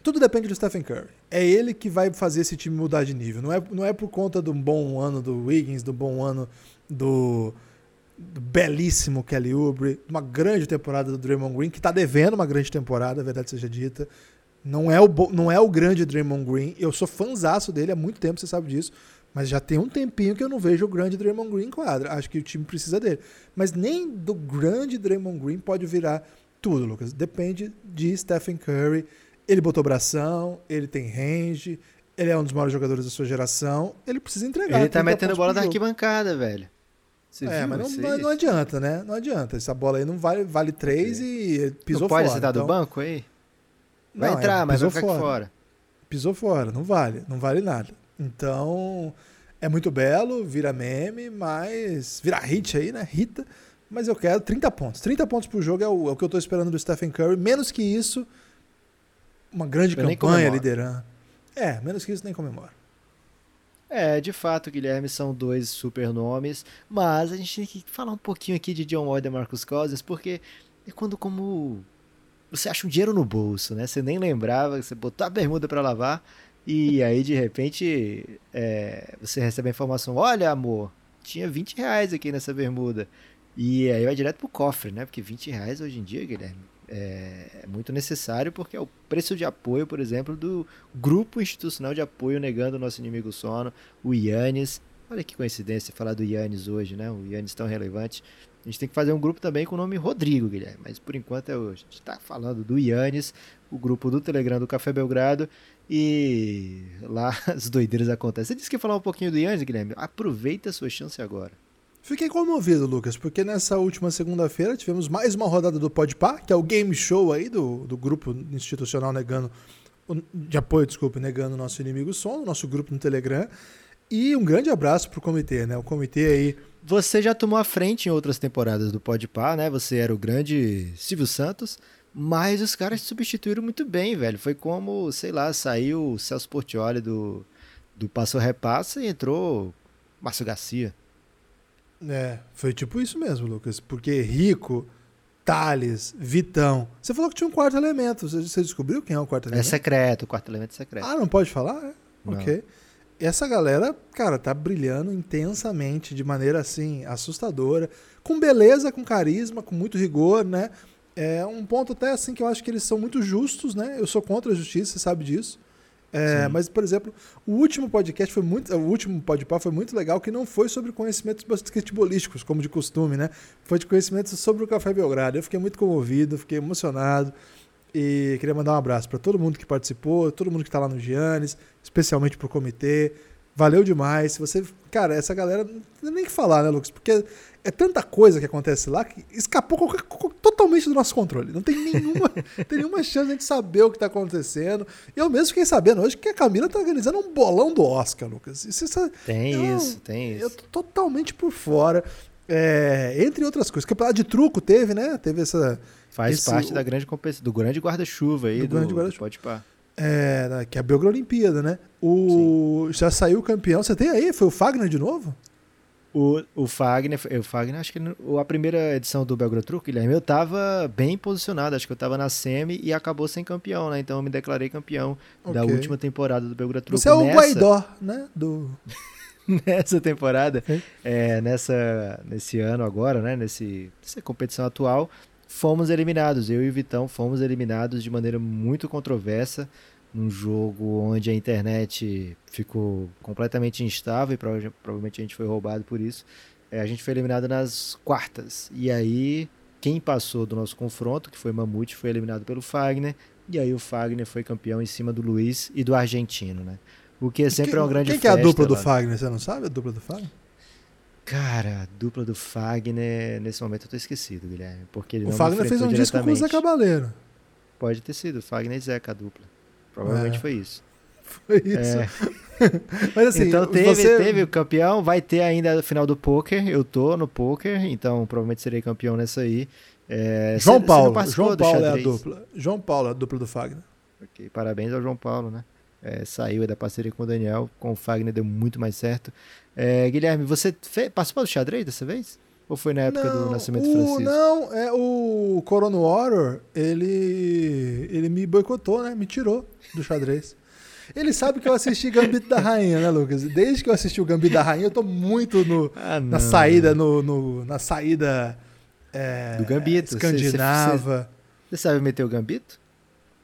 tudo depende do Stephen Curry. É ele que vai fazer esse time mudar de nível. Não é, não é por conta do bom ano do Wiggins, do bom ano do, do belíssimo Kelly Oubre, uma grande temporada do Draymond Green, que tá devendo uma grande temporada, a verdade seja dita. Não é, o, não é o grande Draymond Green. Eu sou fanzaço dele há muito tempo, você sabe disso. Mas já tem um tempinho que eu não vejo o grande Draymond Green em quadra. Acho que o time precisa dele. Mas nem do grande Draymond Green pode virar tudo, Lucas. Depende de Stephen Curry. Ele botou bração, ele tem range, ele é um dos maiores jogadores da sua geração. Ele precisa entregar. Ele tá metendo bola da arquibancada, velho. Você é, mas não, não, não, adianta, né? Não adianta. Essa bola aí não vale, vale três e pisou não fora. Pode dar então... do banco aí? Vai não, entrar, é, mas vai ficar fora. fora. Pisou fora, não vale, não vale nada. Então, é muito belo, vira meme, mas. Vira hit aí, né? Rita. Mas eu quero 30 pontos. 30 pontos por jogo é o, é o que eu tô esperando do Stephen Curry. Menos que isso, uma grande eu campanha liderando. É, menos que isso nem comemora. É, de fato, Guilherme, são dois super nomes, mas a gente tem que falar um pouquinho aqui de John Wall e Marcus Cousins, porque é quando como você acha um dinheiro no bolso, né? Você nem lembrava, você botou a bermuda para lavar e aí de repente é, você recebe a informação, olha amor, tinha 20 reais aqui nessa bermuda. E aí vai direto pro cofre, né? Porque 20 reais hoje em dia, Guilherme, é, é muito necessário porque é o preço de apoio, por exemplo, do grupo institucional de apoio negando o nosso inimigo sono, o Yannis. Olha que coincidência falar do Yannis hoje, né? O Yannis tão relevante. A gente tem que fazer um grupo também com o nome Rodrigo, Guilherme, mas por enquanto é hoje. A gente está falando do Yannis, o grupo do Telegram do Café Belgrado, e lá as doideiras acontecem. Você disse que ia falar um pouquinho do Yannis, Guilherme? Aproveita a sua chance agora. Fiquei comovido, Lucas, porque nessa última segunda-feira tivemos mais uma rodada do Podpah, que é o game show aí do, do grupo institucional negando de apoio, desculpe, negando o nosso inimigo som, nosso grupo no Telegram. E um grande abraço pro comitê, né? O comitê aí. Você já tomou a frente em outras temporadas do Podpah, né? Você era o grande Silvio Santos, mas os caras substituíram muito bem, velho. Foi como, sei lá, saiu o Celso Portioli do, do Passo Repassa e entrou Márcio Garcia. É, foi tipo isso mesmo, Lucas. Porque Rico, Thales, Vitão. Você falou que tinha um quarto elemento. Você descobriu quem é o quarto é elemento? É secreto, o quarto elemento é secreto. Ah, não pode falar? É? Ok. Essa galera, cara, tá brilhando intensamente, de maneira assim, assustadora. Com beleza, com carisma, com muito rigor, né? É um ponto até assim que eu acho que eles são muito justos, né? Eu sou contra a justiça, você sabe disso. É, mas, por exemplo, o último podcast foi muito. O último podcast foi muito legal, que não foi sobre conhecimentos basquetebolísticos, como de costume, né? Foi de conhecimentos sobre o Café Belgrado. Eu fiquei muito comovido, fiquei emocionado. E queria mandar um abraço para todo mundo que participou, todo mundo que está lá no Giannis, especialmente para o comitê. Valeu demais. Se você. Cara, essa galera. Não tem nem que falar, né, Lucas? Porque é tanta coisa que acontece lá que escapou qualquer, totalmente do nosso controle. Não tem nenhuma, tem nenhuma chance de a gente saber o que está acontecendo. Eu mesmo fiquei sabendo hoje que a Camila está organizando um bolão do Oscar, Lucas. Isso, isso, tem eu, isso, tem isso. Eu tô totalmente por fora. É, entre outras coisas. Campeonato de truco teve, né? Teve essa. Faz esse, parte da grande competição, do grande guarda-chuva aí, do, do grande guarda-chuva. Pode pá. É, que é a Belgra Olimpíada, né? O, já saiu o campeão. Você tem aí? Foi o Fagner de novo? O, o Fagner, o Fagner, acho que a primeira edição do Belgrado Truco, Guilherme, eu tava bem posicionado, acho que eu tava na semi e acabou sem campeão, né? Então eu me declarei campeão okay. da última temporada do Belgrado Truco. Você é o Nessa... Guaidó, né? Do... nessa temporada, é, nessa, nesse ano agora, né? Nesse, nessa competição atual, fomos eliminados. Eu e o Vitão fomos eliminados de maneira muito controversa num jogo onde a internet ficou completamente instável e provavelmente a gente foi roubado por isso. É, a gente foi eliminado nas quartas. E aí, quem passou do nosso confronto, que foi Mamute, foi eliminado pelo Fagner. E aí o Fagner foi campeão em cima do Luiz e do argentino, né? O que é sempre quem, é uma grande Quem que é a dupla do Fagner? Você não sabe a dupla do Fagner? Cara, a dupla do Fagner, nesse momento eu tô esquecido, Guilherme. Porque o Fagner fez um disco com o Zé Cabaleiro. Pode ter sido, Fagner e Zeca a dupla. Provavelmente é. foi isso. Foi isso. É. Mas assim, então teve, você... teve o campeão, vai ter ainda a final do poker. Eu tô no poker, então provavelmente serei campeão nessa aí. É, João Paulo, João Paulo é a dupla. João Paulo é a dupla do Fagner. Ok, parabéns ao João Paulo, né? É, saiu da parceria com o Daniel, com o Fagner deu muito mais certo. É, Guilherme, você fez, participou do xadrez dessa vez? Ou foi na época não, do Nascimento o, Francisco? Não, é o Corona Warrior, ele, ele me boicotou, né? Me tirou do xadrez. Ele sabe que eu assisti Gambito da Rainha, né, Lucas? Desde que eu assisti o Gambito da Rainha, eu tô muito no, ah, na saída, no, no, na saída é, do Gambito. Escandinava. Você sabe meter o Gambito?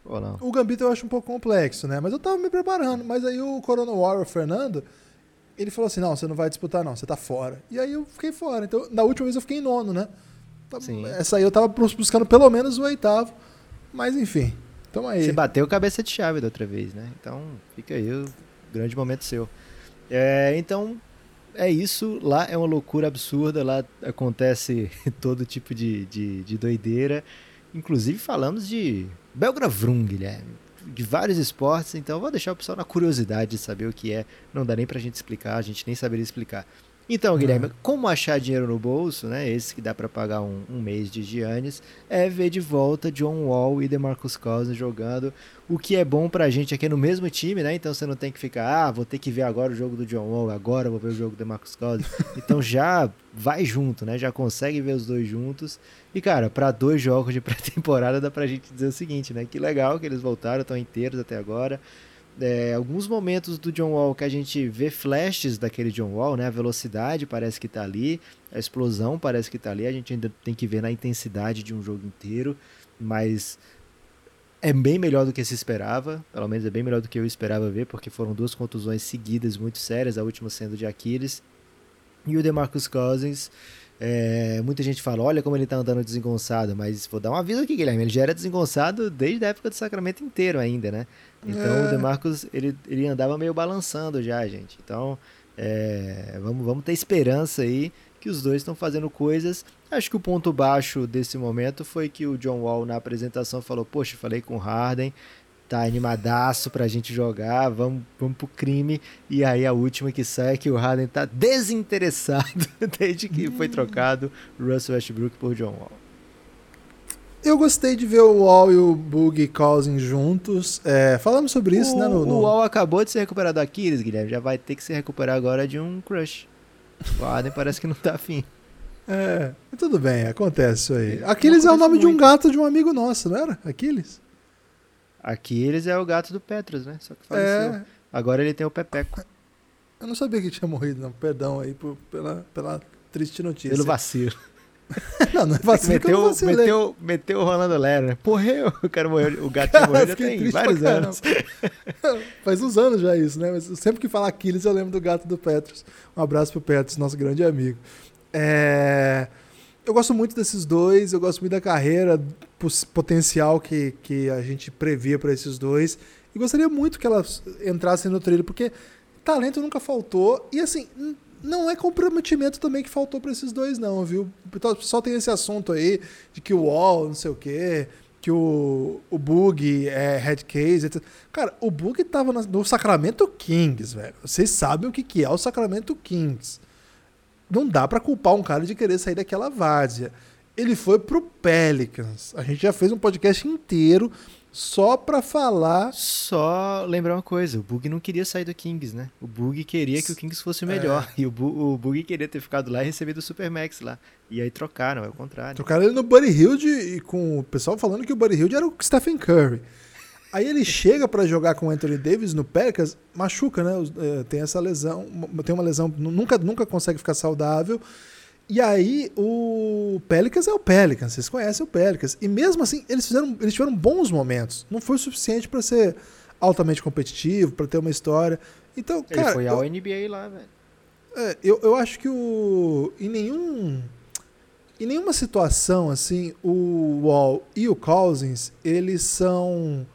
Ou não? O Gambito eu acho um pouco complexo, né? Mas eu tava me preparando. Mas aí o Corona Warrior, Fernando, ele falou assim: não, você não vai disputar, não, você tá fora. E aí eu fiquei fora. Então, na última vez eu fiquei em nono, né? Tá- Sim. Essa aí eu tava buscando pelo menos o oitavo. Mas enfim. Tamo aí. Você bateu cabeça de chave da outra vez, né? Então fica aí o grande momento seu. É, então é isso. Lá é uma loucura absurda. Lá acontece todo tipo de, de, de doideira. Inclusive falamos de Belgravrum, Guilherme. De vários esportes, então vou deixar o pessoal na curiosidade de saber o que é. Não dá nem pra gente explicar, a gente nem saberia explicar. Então, Guilherme, como achar dinheiro no bolso, né? Esse que dá pra pagar um, um mês de Giannis, é ver de volta John Wall e DeMarcus Cousins jogando. O que é bom pra gente aqui no mesmo time, né? Então você não tem que ficar, ah, vou ter que ver agora o jogo do John Wall, agora vou ver o jogo do DeMarcus Cousins. Então já vai junto, né? Já consegue ver os dois juntos. E cara, pra dois jogos de pré-temporada dá pra gente dizer o seguinte, né? Que legal que eles voltaram, estão inteiros até agora. É, alguns momentos do John Wall que a gente vê flashes daquele John Wall, né? A velocidade parece que tá ali, a explosão parece que tá ali. A gente ainda tem que ver na intensidade de um jogo inteiro, mas é bem melhor do que se esperava. Pelo menos é bem melhor do que eu esperava ver, porque foram duas contusões seguidas muito sérias, a última sendo de Aquiles. E o DeMarcus Cousins, é, muita gente fala, olha como ele tá andando desengonçado, mas vou dar um aviso aqui, Guilherme, ele já era desengonçado desde a época do Sacramento inteiro ainda, né? Então É. o DeMarcus, ele, ele andava meio balançando já, gente. Então, é, vamos, vamos ter esperança aí que os dois estão fazendo coisas. Acho que o ponto baixo desse momento foi que o John Wall na apresentação falou, poxa, falei com o Harden, tá animadaço pra gente jogar, vamos, vamos pro crime. E aí a última que sai é que o Harden tá desinteressado desde que foi trocado Russell Westbrook por John Wall. Eu gostei de ver o Wall e o Boogie Cousins juntos. É, falamos sobre isso, o, né? No, no- o Wall acabou de se recuperar do Aquiles, Guilherme, já vai ter que se recuperar agora de um crush. O Harden parece que não tá afim. É, tudo bem, acontece isso aí. Aquiles é o nome de um muito. gato de um amigo nosso, não era? Aquiles? Aquiles é o gato do Petros, né? Só que faleceu. É, Agora ele tem o Pepeco, eu não sabia que tinha morrido, não. Perdão aí por- pela, pela triste notícia. pelo vacilo. não, não é vacilo que eu meteu, vacilei. meteu, meteu o Rolando Lero, né? Morreu, o cara morreu, o gato já morreu já tem vários anos. Faz uns anos já isso, né? Mas sempre que fala Aquiles, eu lembro do gato do Petros. Um abraço pro Petros, nosso grande amigo. É, Eu gosto muito desses dois, eu gosto muito da carreira, potencial que, que a gente previa para esses dois. E gostaria muito que elas entrassem no trilho, porque talento nunca faltou. E assim, não é comprometimento também que faltou para esses dois, não, viu? Pessoal tem esse assunto aí de que o Wall, não sei o quê, que o, o Bug é head case, etc. Cara, o Bug tava no Sacramento Kings, velho. Vocês sabem o que, que é o Sacramento Kings. Não dá pra culpar um cara de querer sair daquela várzea. Ele foi pro Pelicans. A gente já fez um podcast inteiro só pra falar. Só lembrar uma coisa, o Bug não queria sair do Kings, né? O Bug queria que o Kings fosse o melhor. É. E o, Bu- o Bug queria ter ficado lá e recebido o Supermax lá. E aí trocaram, é o contrário. Trocaram ele no Buddy Hilde e com o pessoal falando que o Buddy Hilde era o Stephen Curry. Aí ele chega pra jogar com o Anthony Davis no Pelicans, machuca, né? Eh, Tem essa lesão, tem uma lesão, nu- nunca, nunca consegue ficar saudável. E aí o Pelicans é o Pelicans, vocês conhecem o Pelicans. E mesmo assim, eles fizeram, eles tiveram bons momentos. Não foi o suficiente pra ser altamente competitivo, pra ter uma história. Então, Ele cara, foi eu- ao NBA lá, velho. é, eu, eu acho que o. Em nenhum. Em nenhuma situação, assim, o Wall e o Cousins, eles são.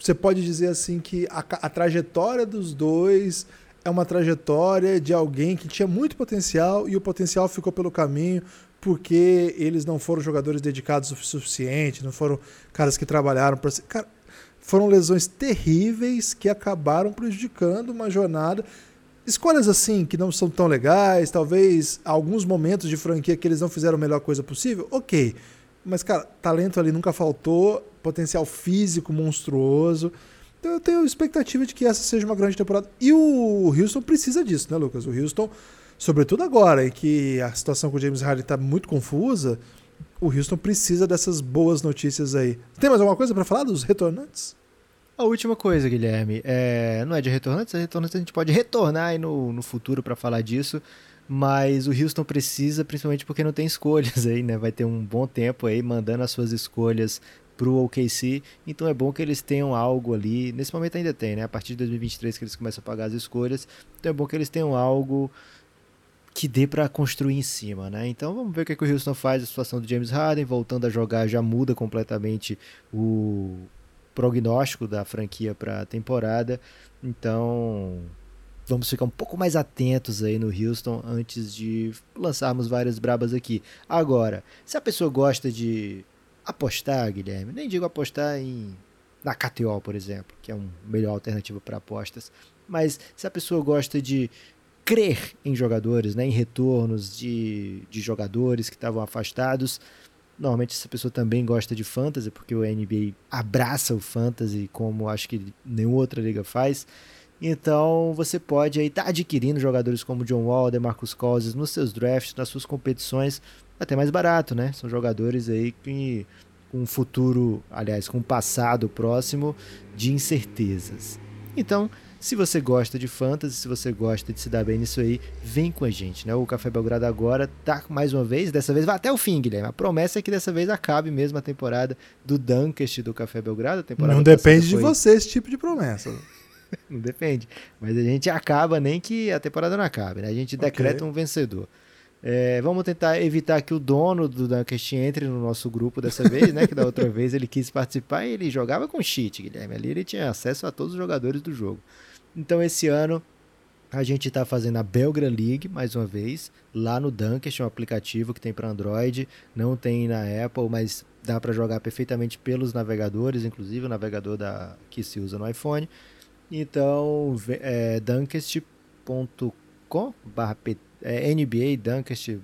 Você pode dizer assim que a, a trajetória dos dois é uma trajetória de alguém que tinha muito potencial e o potencial ficou pelo caminho porque eles não foram jogadores dedicados o suficiente, não foram caras que trabalharam para. Cara, foram lesões terríveis que acabaram prejudicando uma jornada escolhas assim que não são tão legais, talvez alguns momentos de franquia que eles não fizeram a melhor coisa possível, ok. Mas, cara, talento ali nunca faltou, potencial físico monstruoso. Então eu tenho expectativa de que essa seja uma grande temporada. E o Houston precisa disso, né, Lucas? O Houston, sobretudo agora, em que a situação com o James Harden está muito confusa, o Houston precisa dessas boas notícias aí. Tem mais alguma coisa para falar dos retornantes? A última coisa, Guilherme, é, não é de retornantes, é retornantes a gente pode retornar aí no, no futuro para falar disso, mas o Houston precisa, principalmente porque não tem escolhas aí, né? Vai ter um bom tempo aí mandando as suas escolhas pro OKC, então é bom que eles tenham algo ali, nesse momento ainda tem, né? A partir de 2023 que eles começam a pagar as escolhas, então é bom que eles tenham algo que dê para construir em cima, né? Então vamos ver o que, é que o Houston faz. A situação do James Harden voltando a jogar já muda completamente o prognóstico da franquia para a temporada. Então vamos ficar um pouco mais atentos aí no Houston antes de lançarmos várias brabas aqui. Agora, se a pessoa gosta de apostar, Guilherme, nem digo apostar em na KTO, por exemplo, que é uma melhor alternativa para apostas, mas se a pessoa gosta de crer em jogadores, né, em retornos de, de jogadores que estavam afastados, normalmente essa pessoa também gosta de fantasy, porque o NBA abraça o fantasy como acho que nenhuma outra liga faz. Então você pode estar tá adquirindo jogadores como John Wall, Marcus Cousins nos seus drafts, nas suas competições, até mais barato, né? São jogadores aí que com um futuro, aliás, com um passado próximo de incertezas. Então, se você gosta de fantasy, se você gosta de se dar bem nisso aí, vem com a gente, né? O Café Belgrado agora tá mais uma vez, dessa vez vai até o fim, Guilherme. A promessa é que dessa vez acabe mesmo a temporada do Dunkest do Café Belgrado. Não depende de você esse tipo de promessa. não depende. Mas a gente acaba nem que a temporada não acabe, né? A gente decreta okay. um vencedor. É, vamos tentar evitar que o dono do Dunkest entre no nosso grupo dessa vez, né? Que da outra vez ele quis participar e ele jogava com cheat, Guilherme. Ali ele tinha acesso a todos os jogadores do jogo. Então esse ano a gente está fazendo a Belgra League, mais uma vez, lá no Dunkest, um aplicativo que tem para Android, não tem na Apple, mas dá para jogar perfeitamente pelos navegadores, inclusive o navegador da, que se usa no iPhone. Então, é, dunkest.com barra é, NBA Dunkest,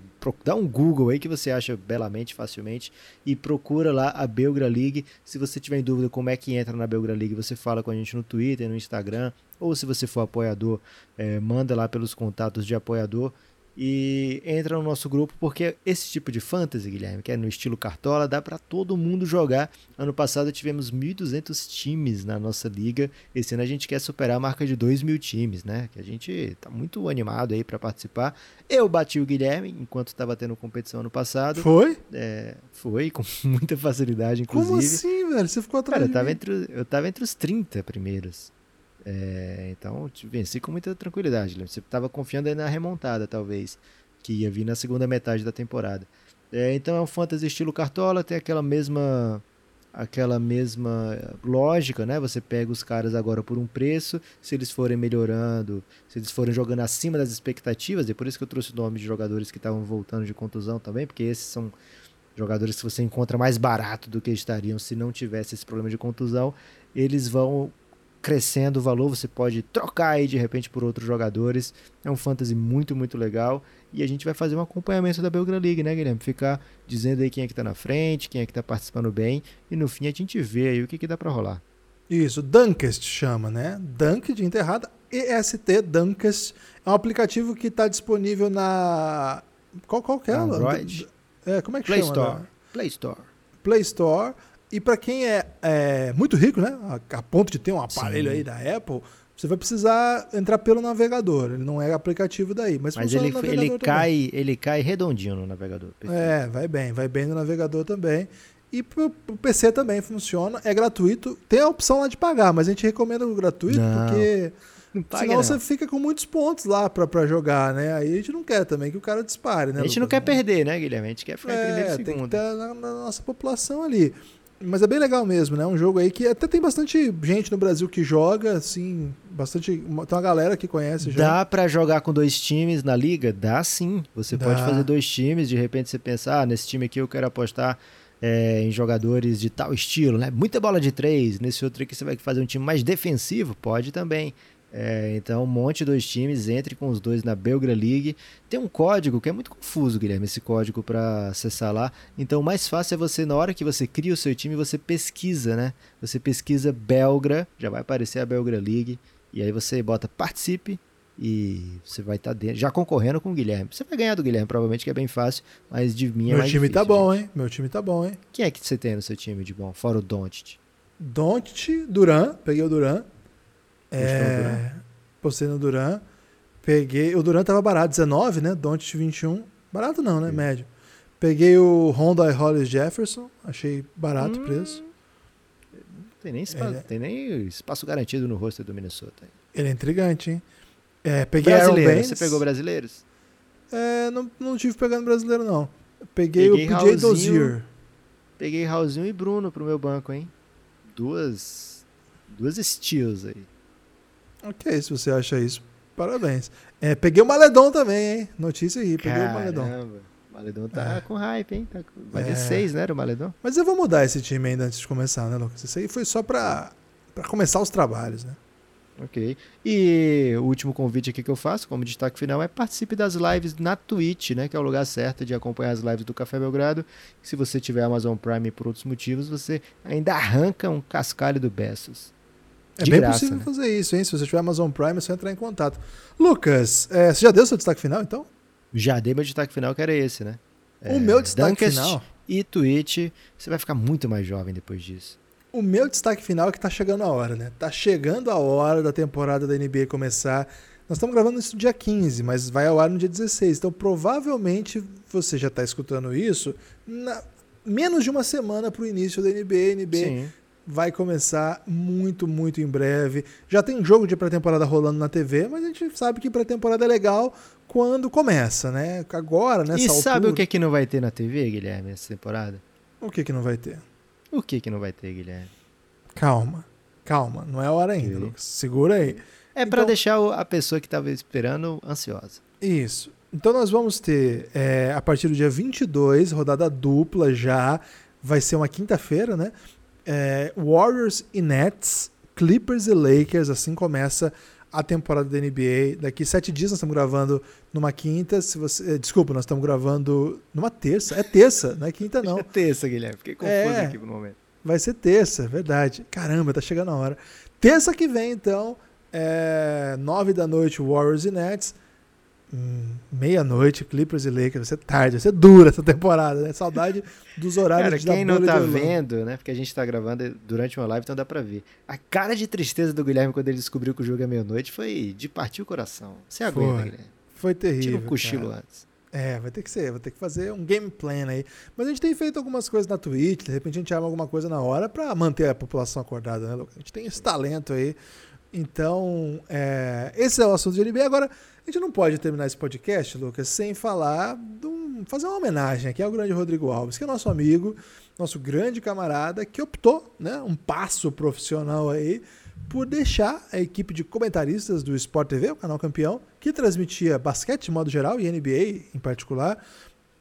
dá um Google aí que você acha belamente, facilmente, e procura lá a Belgra League. Se você tiver em dúvida como é que entra na Belgra League, você fala com a gente no Twitter, no Instagram, ou se você for apoiador, é, manda lá pelos contatos de apoiador e entra no nosso grupo porque esse tipo de fantasy, Guilherme, que é no estilo cartola, dá para todo mundo jogar. Ano passado tivemos 1.200 times na nossa liga. Esse ano a gente quer superar a marca de 2.000 times, né? Que a gente tá muito animado aí para participar. Eu bati o Guilherme enquanto estava tendo competição ano passado. Foi? É, foi com muita facilidade, inclusive. Como assim, velho? Você ficou atrás Cara, eu tava, entre, eu tava entre os 30 primeiros. É, então, venci com muita tranquilidade. Você estava confiando na remontada, talvez, que ia vir na segunda metade da temporada. É, então é um fantasy estilo cartola, tem aquela mesma aquela mesma lógica, né? Você pega os caras agora por um preço, se eles forem melhorando, se eles forem jogando acima das expectativas, e por isso que eu trouxe o nome de jogadores que estavam voltando de contusão também, porque esses são jogadores que você encontra mais barato do que estariam se não tivesse esse problema de contusão, eles vão crescendo o valor, você pode trocar aí de repente por outros jogadores. É um fantasy muito, muito legal. E a gente vai fazer um acompanhamento da Belgrade League, né, Guilherme? Ficar dizendo aí quem é que tá na frente, quem é que tá participando bem. E no fim a gente vê aí o que, que dá para rolar. Isso, Dunkest chama, né? Dunk de enterrada, EST Dunkest. É um aplicativo que está disponível na. Qual, qual que é? Android. É, como é que Play chama? Store. Play Store. Play Store. E para quem é, é, muito rico, né, a, a, ponto de ter um aparelho Sim. aí da Apple, você vai precisar entrar pelo navegador. Ele não é aplicativo daí, mas, mas ele, ele cai, ele cai redondinho no navegador. Perfeito. É, vai bem, vai bem no navegador também. E pro, pro PC também funciona, é gratuito. Tem a opção lá de pagar, mas a gente recomenda o gratuito não. porque Senão não. você fica com muitos pontos lá pra, pra jogar, né? Aí a gente não quer também que o cara dispare, né? A gente não quer perder, né, Guilherme? A gente quer ficar é, em primeiro segundo. Tem que estar na, na nossa população ali. Mas é bem legal mesmo, né? Um jogo aí que até tem bastante gente no Brasil que joga, assim, bastante. Tem uma galera que conhece já. Dá para jogar com dois times na liga? Dá sim. Você Dá. pode fazer dois times, de repente você pensar, ah, nesse time aqui eu quero apostar é, em jogadores de tal estilo, né? Muita bola de três. Nesse outro aqui você vai fazer um time mais defensivo? Pode também. É, então, um monte de dois times, entre com os dois na Belgra League. Tem um código que é muito confuso, Guilherme, esse código para acessar lá. Então, o mais fácil é você, na hora que você cria o seu time, você pesquisa, né? Você pesquisa Belgra, já vai aparecer a Belgra League, e aí você bota participe e você vai estar tá dentro, já concorrendo com o Guilherme. Você vai ganhar do Guilherme, provavelmente, que é bem fácil, mas de mim é Meu mais time tá difícil, tá bom, gente. hein? Meu time tá bom, hein? Quem é que você tem no seu time de bom? Fora o Doncic. Doncic, Duran, peguei o Duran. É, postei no Duran. Peguei. O Duran tava barato, 19, né? Doncic 21. Barato não, né? Médio. Peguei o Honda e Hollis Jefferson. Achei barato o hum, preço. Tem nem espaço, é- tem nem espaço garantido no roster do Minnesota. Ele é intrigante, hein? É, peguei Aaron Brasileiro, Baines. você pegou brasileiros? É, não, não tive pegando brasileiro, não. Peguei, Peguei o PJ Raulzinho. Dozier. Peguei Raulzinho e Bruno pro meu banco, hein? Duas. Duas steals aí. Ok, se você acha isso, parabéns. É, peguei o Maledon também, hein? Notícia aí, peguei o Maledon. Caramba. O Maledon tá É. com hype, hein? Tá com... Vai É. de seis, né, o Maledon? Mas eu vou mudar esse time ainda antes de começar, né, Lucas? Isso aí foi só pra, pra começar os trabalhos, né? Ok. E o último convite aqui que eu faço, como destaque final, é participe das lives na Twitch, né? Que é o lugar certo de acompanhar as lives do Café Belgrado. Se você tiver Amazon Prime por outros motivos, você ainda arranca um cascalho do Bessos. É De bem graça, possível né? fazer isso, hein? Se você tiver Amazon Prime, é só entrar em contato. Lucas, é, você já deu seu destaque final, então? Já dei meu destaque final, que era esse, né? o meu destaque Dunkest final. E Twitch, você vai ficar muito mais jovem depois disso. O meu destaque final é que tá chegando a hora, né? Tá chegando a hora da temporada da NBA começar. Nós estamos gravando isso no dia 15, mas vai ao ar no dia 16. Então, provavelmente, você já tá escutando isso na- menos de uma semana pro início da NBA. A NBA Sim. Vai começar muito, muito em breve. Já tem jogo de pré-temporada rolando na TV, mas a gente sabe que pré-temporada é legal quando começa, né? Agora, nessa E altura... sabe o que, é que não vai ter na TV, Guilherme, essa temporada? O que que não vai ter? O que, que não vai ter, Guilherme? Calma, calma. Não é hora ainda. Lucas. Segura aí. É pra Então- deixar o- a pessoa que tava esperando ansiosa. Isso. Então nós vamos ter, é, a partir do dia 22, rodada dupla já. Vai ser uma quinta-feira, né? É, Warriors e Nets, Clippers e Lakers. Assim começa a temporada da NBA. Daqui sete dias nós estamos gravando numa quinta. Se você, eh, desculpa, nós estamos gravando numa terça. É terça, não é quinta não. É terça, Guilherme. Fiquei confuso É. aqui no momento. Vai ser terça, é verdade. Caramba, tá chegando a hora. Terça que vem, então, é nove da noite, Warriors e Nets. Meia-noite, Clippers e Lakers. Vai ser tarde, vai ser dura essa temporada, né? Saudade dos horários Cara, da quem não tá de vendo, né? Porque a gente tá gravando durante uma live, então dá pra ver. A cara de tristeza do Guilherme quando ele descobriu que o jogo é meia-noite foi de partir o coração. Você aguenta, Foi. Guilherme. Foi terrível. Tira um cochilo cara. antes. É, vai ter que ser, vai ter que fazer um game plan aí. Mas a gente tem feito algumas coisas na Twitch, de repente a gente arma alguma coisa na hora pra manter a população acordada, né, Lucas? A gente tem esse talento aí. Então, é, esse é o assunto de NBA. Agora, a gente não pode terminar esse podcast, Lucas, sem falar, um- fazer uma homenagem aqui ao grande Rodrigo Alves, que é nosso amigo, nosso grande camarada, que optou, né, um passo profissional aí, por deixar a equipe de comentaristas do Sport TV, o canal campeão, que transmitia basquete de modo geral e NBA em particular,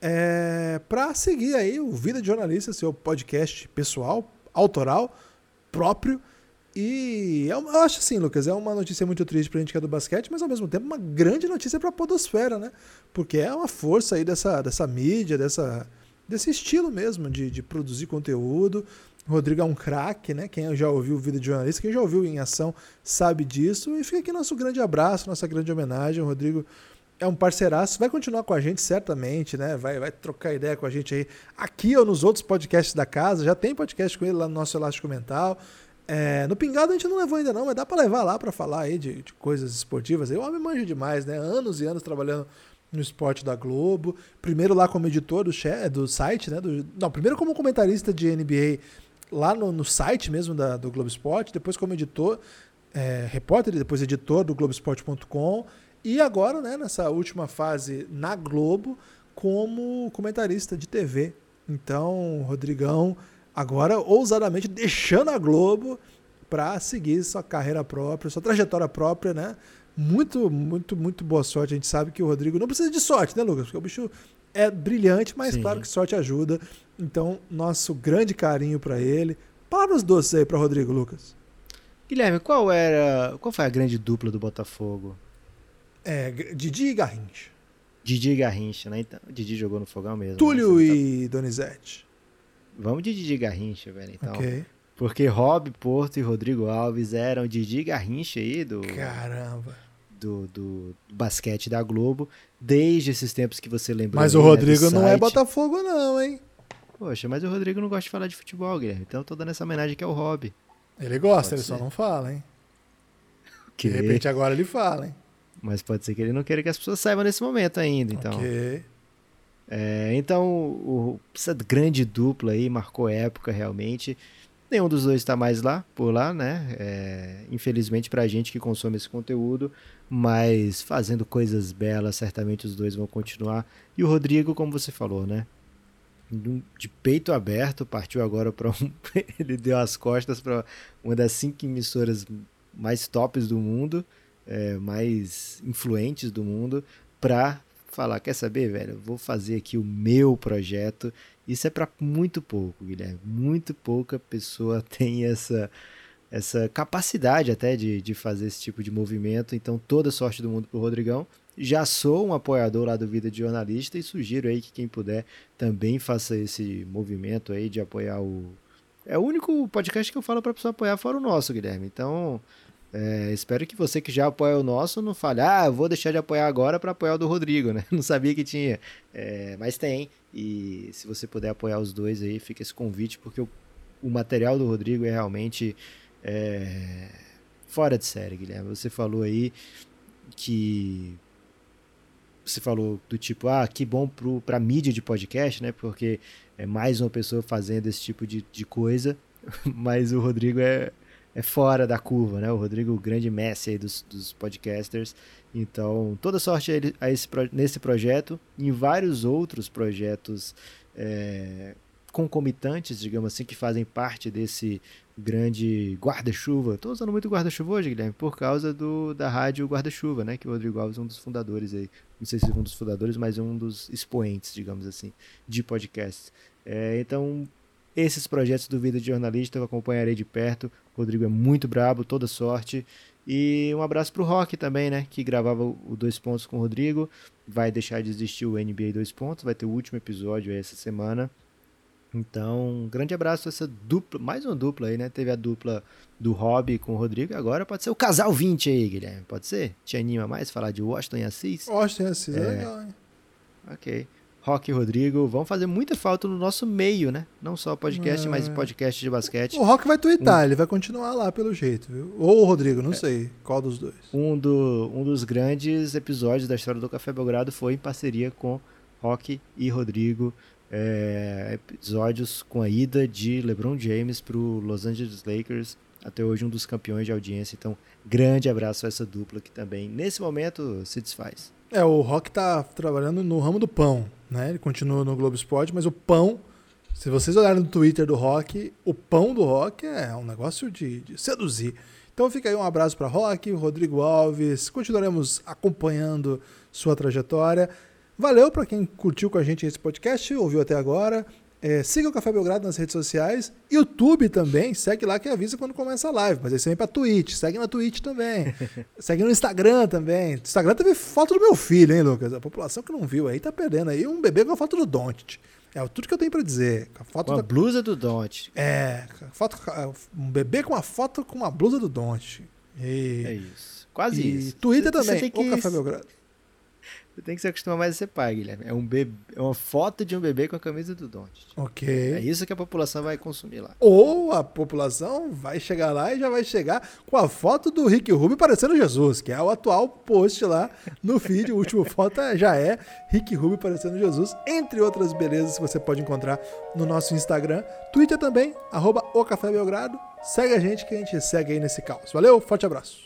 é, para seguir aí o Vida de Jornalista, seu podcast pessoal, autoral, próprio. E é eu acho assim, Lucas, é uma notícia muito triste pra gente que é do basquete, mas ao mesmo tempo uma grande notícia pra podosfera, né? Porque é uma força aí dessa, dessa mídia, dessa, desse estilo mesmo de, de produzir conteúdo. O Rodrigo é um craque, né? Quem já ouviu o Vida de Jornalista, quem já ouviu em ação sabe disso. E fica aqui nosso grande abraço, nossa grande homenagem. O Rodrigo é um parceiraço, vai continuar com a gente certamente, né? Vai, vai trocar ideia com a gente aí aqui ou nos outros podcasts da casa. Já tem podcast com ele lá no nosso Elástico Mental. É, no Pingado a gente não levou ainda não, mas dá pra levar lá pra falar aí de, de coisas esportivas. Eu me manjo demais, né? Anos e anos trabalhando no esporte da Globo. Primeiro lá como editor do, do site, né? Do- não, primeiro como comentarista de NBA lá no, no site mesmo da, do Globo Esporte, depois como editor, é, repórter depois editor do Globoesporte.com e agora, né, nessa última fase na Globo, como comentarista de TV. Então, Rodrigão, agora ousadamente deixando a Globo para seguir sua carreira própria, sua trajetória própria, né? Muito, muito, muito boa sorte. A gente sabe que o Rodrigo não precisa de sorte, né, Lucas? Porque o bicho é brilhante, mas Sim. claro que sorte ajuda. Então, nosso grande carinho para ele. Para os doces aí para Rodrigo, Lucas. Guilherme, qual era. Qual foi a grande dupla do Botafogo? É, Didi e Garrincha. Didi e Garrincha, né? Então, Didi jogou no fogão mesmo. Túlio né? e Donizete. Vamos de Didi Garrincha, velho. Então. ok. Porque Rob Porto e Rodrigo Alves eram Didi Garrincha aí do, Caramba. do, do basquete da Globo, desde esses tempos que você lembrou. Mas o né, Rodrigo não é. Botafogo, não, hein? Poxa, mas o Rodrigo não gosta de falar de futebol, Guilherme. Então eu tô dando essa homenagem que é o Rob. Ele gosta, Pode ele só ser. não fala, hein? De repente agora ele fala, hein? Mas pode ser que ele não queira que as pessoas saibam nesse momento ainda. Então, Ok. É, então o, essa grande dupla aí marcou época realmente. Nenhum dos dois está mais lá, por lá, né? É, infelizmente pra gente que consome esse conteúdo, mas fazendo coisas belas, certamente os dois vão continuar. E o Rodrigo, como você falou, né? De peito aberto, partiu agora para um. ele deu as costas para uma das cinco emissoras mais tops do mundo, é, mais influentes do mundo, para falar: quer saber, velho? Vou fazer aqui o meu projeto isso é para muito pouco, Guilherme. Muito pouca pessoa tem essa, essa capacidade até de, de fazer esse tipo de movimento. Então, toda sorte do mundo pro Rodrigão. Já sou um apoiador lá do Vida de Jornalista e sugiro aí que quem puder também faça esse movimento aí de apoiar o. É o único podcast que eu falo para pessoa apoiar fora o nosso, Guilherme. Então, é, espero que você que já apoia o nosso não fale, ah, eu vou deixar de apoiar agora para apoiar o do Rodrigo, né? Não sabia que tinha. É, mas tem. E se você puder apoiar os dois aí, fica esse convite, porque o, o material do Rodrigo é realmente é, fora de série, Guilherme. Você falou aí que. Você falou do tipo, ah, que bom pro, pra mídia de podcast, né? Porque é mais uma pessoa fazendo esse tipo de, de coisa. Mas o Rodrigo é, é fora da curva, né? O Rodrigo, grande mestre aí dos, dos podcasters. Então, toda sorte a esse, nesse projeto e em vários outros projetos é, concomitantes, digamos assim, que fazem parte desse grande guarda-chuva. Estou usando muito guarda-chuva hoje, Guilherme, por causa do, da rádio Guarda-Chuva, né? Que o Rodrigo Alves é um dos fundadores aí. Não sei se é um dos fundadores, mas é um dos expoentes, digamos assim, de podcasts. É, então, esses projetos do Vida de Jornalista eu acompanharei de perto. O Rodrigo é muito brabo, toda sorte. E um abraço pro Rock também, né? Que gravava o Dois Pontos com o Rodrigo. Vai deixar de existir o NBA Dois Pontos. Vai ter o último episódio aí essa semana. Então, um grande abraço a essa dupla, mais uma dupla aí, né? Teve a dupla do Hobby com o Rodrigo, agora pode ser o casal 20 aí, Guilherme. Pode ser? Te anima mais falar de Washington e Assis? Washington e Assis, é, é legal, hein? Ok. Rock e Rodrigo vão fazer muita falta no nosso meio, né? Não só podcast, é. mas podcast de basquete. O Rock vai twittar, um... ele vai continuar lá pelo jeito, viu? Ou o Rodrigo, não é. sei qual dos dois. Um, do, um dos grandes episódios da história do Café Belgrado foi em parceria com Rock e Rodrigo. É, episódios com a ida de LeBron James para o Los Angeles Lakers, até hoje um dos campeões de audiência. Então, grande abraço a essa dupla que também, nesse momento, se desfaz. É, o Rock tá trabalhando no ramo do pão, né? Ele continua no Globo Esporte, mas o pão, se vocês olharem no Twitter do Rock, o pão do Rock é um negócio de, de seduzir. Então fica aí um abraço para Rock, Rodrigo Alves. Continuaremos acompanhando sua trajetória. Valeu para quem curtiu com a gente esse podcast, ouviu até agora. É, siga o Café Belgrado nas redes sociais. YouTube também, segue lá que avisa quando começa a live. Mas aí pra Twitch, segue na Twitch também. segue no Instagram também. Instagram teve foto do meu filho, hein, Lucas? A população que não viu aí tá perdendo aí um bebê com a foto do Doncic. É tudo que eu tenho para dizer. A foto com a da... blusa do Doncic. É, foto, um bebê com uma foto com uma blusa do. E... É isso. Quase e isso. Twitter você, também, você o Café Belgrado. Você tem que se acostumar mais a ser pai, Guilherme. É, um bebê, é uma foto de um bebê com a camisa do Doncic. Ok. É isso que a população vai consumir lá. Ou a população vai chegar lá e já vai chegar com a foto do Rick Rubio parecendo Jesus, que é o atual post lá no feed. O último foto é, já é Rick Rubio parecendo Jesus, entre outras belezas que você pode encontrar no nosso Instagram. Twitter também, arroba o Café Belgrado. Segue a gente que a gente segue aí nesse caos. Valeu, forte abraço.